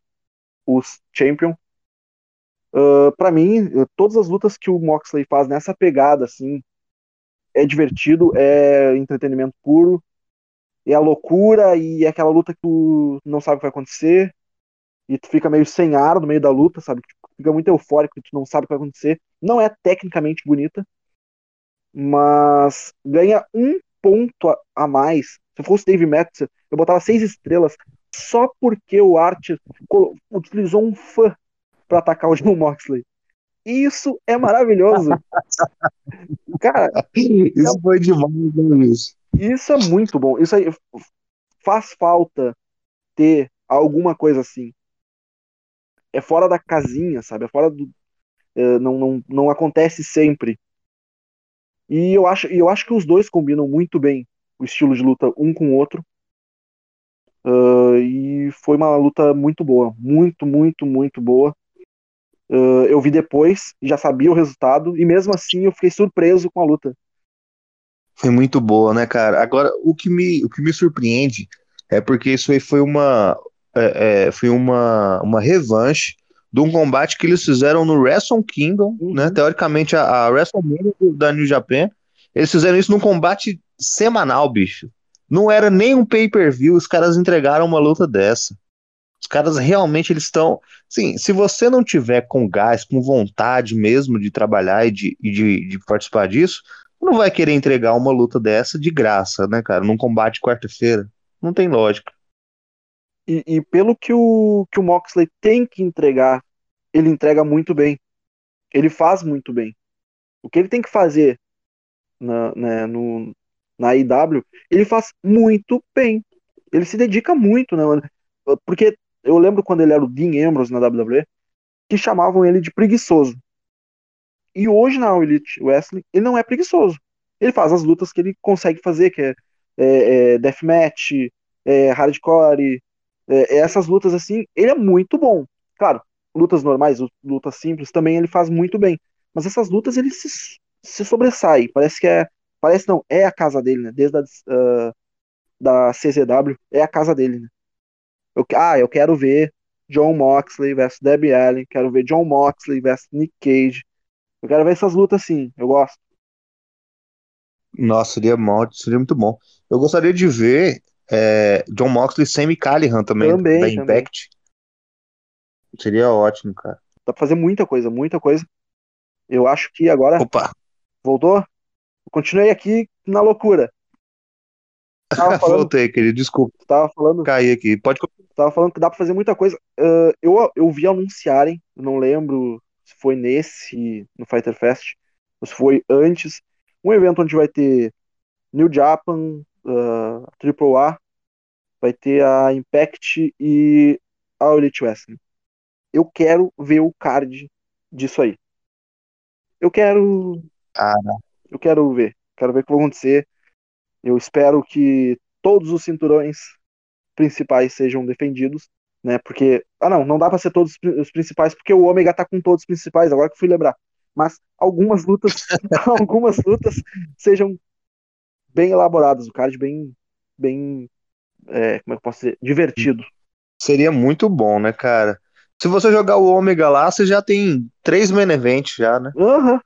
os Champion. Uh, para mim, todas as lutas que o Moxley faz nessa pegada, assim, é divertido, é entretenimento puro, é a loucura e é aquela luta que tu não sabe o que vai acontecer e tu fica meio sem ar no meio da luta, sabe? Tipo, fica muito eufórico, tu não sabe o que vai acontecer. Não é tecnicamente bonita, mas ganha um ponto a, a mais. Se fosse Dave Metzer, eu botava seis estrelas só porque o Art utilizou um fã para atacar o John Moxley. Isso é maravilhoso. Cara, isso é... foi demais, Luiz. Isso é muito bom. Isso aí faz falta ter alguma coisa assim é fora da casinha, sabe? É fora do. É, não, não, não acontece sempre. E eu acho, eu acho que os dois combinam muito bem o estilo de luta um com o outro. Uh, e foi uma luta muito boa. Muito, muito, muito boa. Uh, eu vi depois, já sabia o resultado, e mesmo assim eu fiquei surpreso com a luta. Foi muito boa, né, cara? Agora, o que me, o que me surpreende é porque isso aí foi uma, é, é, foi uma, uma revanche de um combate que eles fizeram no Wrestle Kingdom, uhum. né? Teoricamente, a, a WrestleMania da New Japan. Eles fizeram isso num combate semanal, bicho. Não era nem um pay-per-view, os caras entregaram uma luta dessa. Os caras realmente eles estão. Sim, se você não tiver com gás, com vontade mesmo de trabalhar e de, de, de participar disso, não vai querer entregar uma luta dessa de graça, né, cara? Num combate quarta-feira. Não tem lógica. E, e, pelo que o, que o Moxley tem que entregar, ele entrega muito bem. Ele faz muito bem. O que ele tem que fazer na, né, no, na IW, ele faz muito bem. Ele se dedica muito, né? Porque eu lembro quando ele era o Dean Ambrose na WWE, que chamavam ele de preguiçoso. E hoje na Elite Wrestling, ele não é preguiçoso. Ele faz as lutas que ele consegue fazer, que é, é, é deathmatch, é, hardcore, é, essas lutas assim, ele é muito bom. Claro, lutas normais, lutas simples, também ele faz muito bem. Mas essas lutas ele se, se sobressai. Parece que é. Parece não, é a casa dele, né? Desde a uh, da CZW, é a casa dele, né? Eu, ah, eu quero ver John Moxley versus Debbie Allen, quero ver John Moxley versus Nick Cage. Eu quero ver essas lutas assim, eu gosto. Nossa, seria, mal, seria muito bom. Eu gostaria de ver é, John Moxley e Sammy Callihan também, também da Impact. Também. Seria ótimo, cara. Dá pra fazer muita coisa, muita coisa. Eu acho que agora. Opa! Voltou? Eu continuei aqui na loucura. Falando... Voltei, querido, desculpa. Tava falando. Caí aqui. Pode Tava falando que dá pra fazer muita coisa. Uh, eu, eu vi anunciarem, não lembro se foi nesse, no Fighter Fest, ou se foi antes, um evento onde vai ter New Japan, uh, Triple A, vai ter a Impact e a Elite Wrestling. Eu quero ver o card disso aí. Eu quero. Ah, eu quero ver. Quero ver o que vai acontecer. Eu espero que todos os cinturões principais sejam defendidos, né? Porque, ah não, não dá para ser todos os principais porque o Ômega tá com todos os principais, agora que fui lembrar. Mas algumas lutas, algumas lutas sejam bem elaboradas, o card bem bem é, como é que eu posso dizer, divertido. Seria muito bom, né, cara? Se você jogar o Ômega lá, você já tem três main events já, né? Uhum.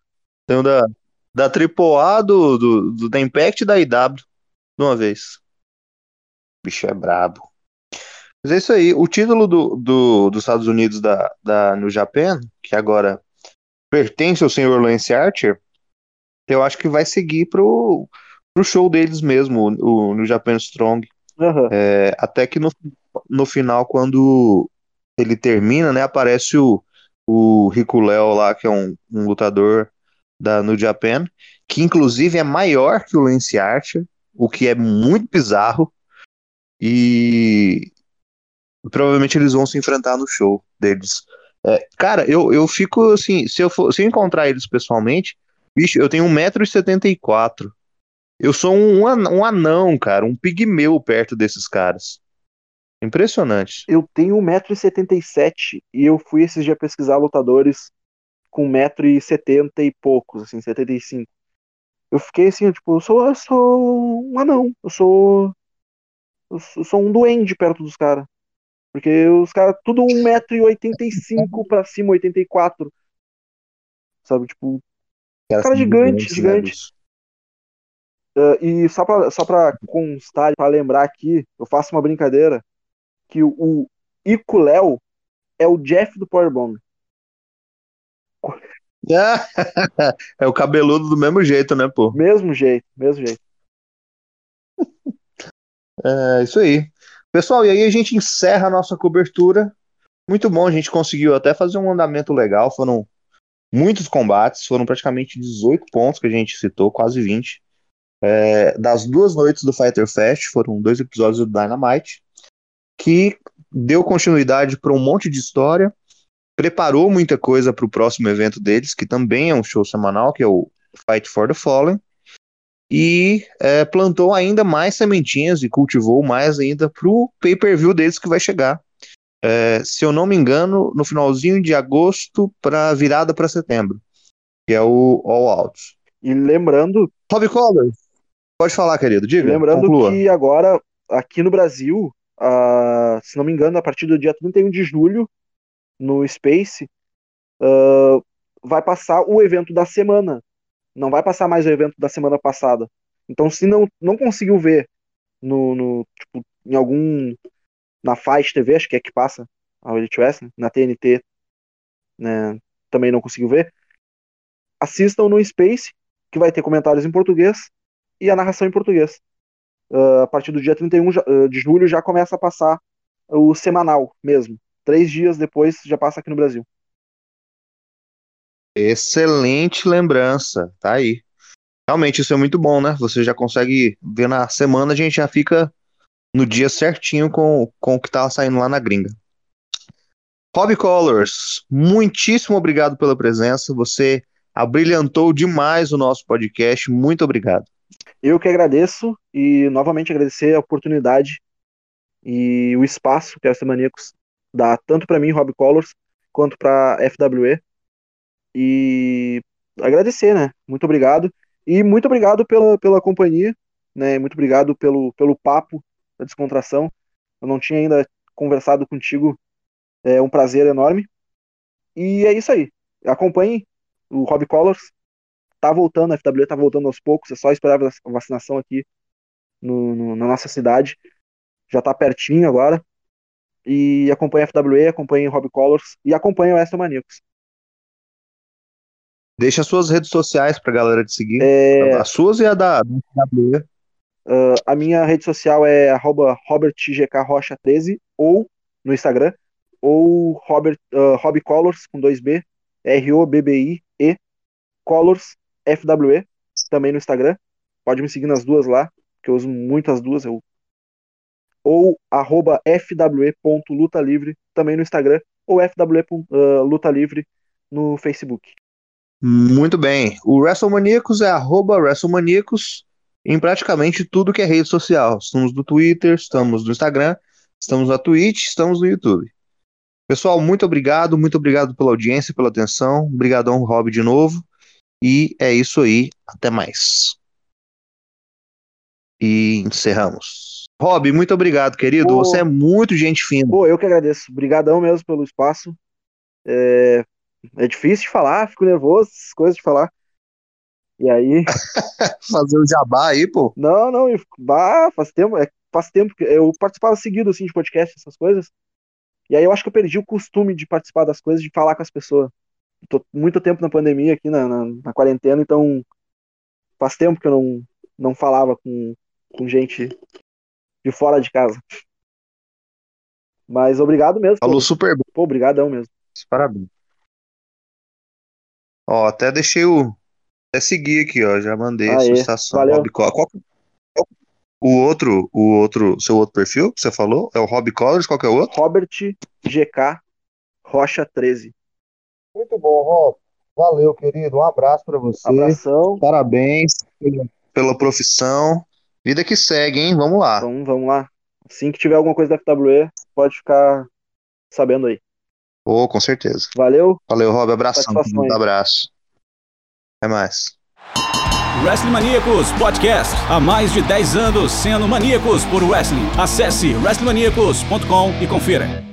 Tem o da, da AAA, do, do, do, da Impact e da IW, de uma vez bicho é brabo. Mas é isso aí. O título do, do, dos Estados Unidos da, da New Japan, que agora pertence ao senhor Lance Archer, eu acho que vai seguir pro, pro show deles mesmo, o, o New Japan Strong. Uhum. É, até que no, no final, quando ele termina, né, aparece o, o Rico Léo lá, que é um, um lutador da New Japan, que inclusive é maior que o Lance Archer, o que é muito bizarro. E provavelmente eles vão se enfrentar no show deles. É, cara, eu, eu fico assim, se eu, for, se eu encontrar eles pessoalmente, bicho, eu tenho 1,74m. Eu sou um, um anão, cara, um pigmeu perto desses caras. Impressionante. Eu tenho 1,77m e eu fui esses dias pesquisar lutadores com 1,70m e poucos, assim, 75. Eu fiquei assim, tipo, eu sou, eu sou um anão, eu sou eu sou um duende perto dos caras. Porque os caras, tudo 1,85m pra cima, 84. Sabe, tipo. Cara, cara gigante, né, gigante. Uh, e só pra, só pra constar, pra lembrar aqui, eu faço uma brincadeira que o, o Ico Léo é o Jeff do Powerbomb. é o cabeludo do mesmo jeito, né, pô? Mesmo jeito, mesmo jeito. É isso aí. Pessoal, e aí a gente encerra a nossa cobertura. Muito bom, a gente conseguiu até fazer um andamento legal. Foram muitos combates, foram praticamente 18 pontos que a gente citou, quase 20. É, das duas noites do Fighter Fest, foram dois episódios do Dynamite, que deu continuidade para um monte de história, preparou muita coisa para o próximo evento deles, que também é um show semanal, que é o Fight for the Fallen e é, plantou ainda mais sementinhas e cultivou mais ainda para o pay-per-view deles que vai chegar. é, se eu não me engano, no finalzinho de agosto para virada para setembro, que é o All Out. E lembrando. Rob Collins, pode falar, querido, diga. Lembrando conclua. que agora, aqui no Brasil, uh, se não me engano, a partir do dia 31 de julho, no Space, uh, vai passar o evento da semana. Não vai passar mais o evento da semana passada. Então, se não, não conseguiu ver no, no tipo, em algum na Fight TV, acho que é que passa a Elite Wrestling, na TNT, né, também não conseguiu ver. Assistam no Space, que vai ter comentários em português e a narração em português. Uh, a partir do dia 31 uh, de julho já começa a passar o semanal mesmo. Três dias depois já passa aqui no Brasil. Excelente lembrança, tá aí. Realmente isso é muito bom, né? Você já consegue ver na semana, a gente já fica no dia certinho com, com o que tava saindo lá na gringa. Rob Colors, muitíssimo obrigado pela presença. Você abrilhantou demais o nosso podcast. Muito obrigado. Eu que agradeço e novamente agradecer a oportunidade e o espaço que a Maníacos dá tanto para mim, Rob Colors, quanto para FWE. E agradecer, né? Muito obrigado. E muito obrigado pela, pela companhia, né? Muito obrigado pelo, pelo papo da descontração. Eu não tinha ainda conversado contigo, é um prazer enorme. E é isso aí. Acompanhe o Rob Colors. Tá voltando, a FW tá voltando aos poucos, é só esperar a vacinação aqui no, no, na nossa cidade. Já tá pertinho agora. E acompanhe a FWE, acompanhe o Rob Colors e acompanhe o Aston Maníacos. Deixa suas redes sociais pra galera te seguir. É... As suas e a da, da FWE. Uh, a minha rede social é robertgkrocha13 ou no Instagram, ou Robert, uh, Rob Colors com 2B, R-O-B-B-I-E, Colors FWE, também no Instagram. Pode me seguir nas duas lá, que eu uso muito as duas. Eu... Ou arroba fw.lutalivre, também no Instagram, ou fw.lutalivre no Facebook. Muito bem. O WrestleManiacos é arroba WrestleManiacos em praticamente tudo que é rede social. Estamos no Twitter, estamos no Instagram, estamos na Twitch, estamos no YouTube. Pessoal, muito obrigado, muito obrigado pela audiência, pela atenção. Obrigadão, Rob, de novo. E é isso aí. Até mais. E encerramos. Rob, muito obrigado, querido. Pô, Você é muito gente fina. Pô, eu que agradeço. Obrigadão mesmo pelo espaço. É, é difícil de falar, fico nervoso, essas coisas de falar. E aí. Fazer o jabá aí, pô. Não, não, eu, bah, faz tempo, é, faz tempo que eu participava seguido assim de podcast, essas coisas. E aí eu acho que eu perdi o costume de participar das coisas, de falar com as pessoas. Tô muito tempo na pandemia aqui, na, na, na quarentena, então faz tempo que eu não, não falava com, com gente de fora de casa. Mas obrigado mesmo. Falou pô. super bem. Pô, obrigadão mesmo. Parabéns. Ó, até deixei o, até seguir aqui, ó. Já mandei Aê, a solicitação. valeu. Rob Qual, qual, o outro, o outro, seu outro perfil que você falou? É o Rob Collins, qual que é o outro? Robert GK Rocha 13. Muito bom, Rob. Valeu, querido. Um abraço para você. Abração. Parabéns pela profissão. Vida que segue, hein? Vamos lá. Então, vamos lá. Assim que tiver alguma coisa da FWE, pode ficar sabendo aí. Oh, com certeza. Valeu. Valeu, Rob. Abração. Um abraço. Até mais. Wrestling Maníacos Podcast. Há mais de 10 anos sendo maníacos por wrestling. Acesse wrestlingmaníacos.com e confira.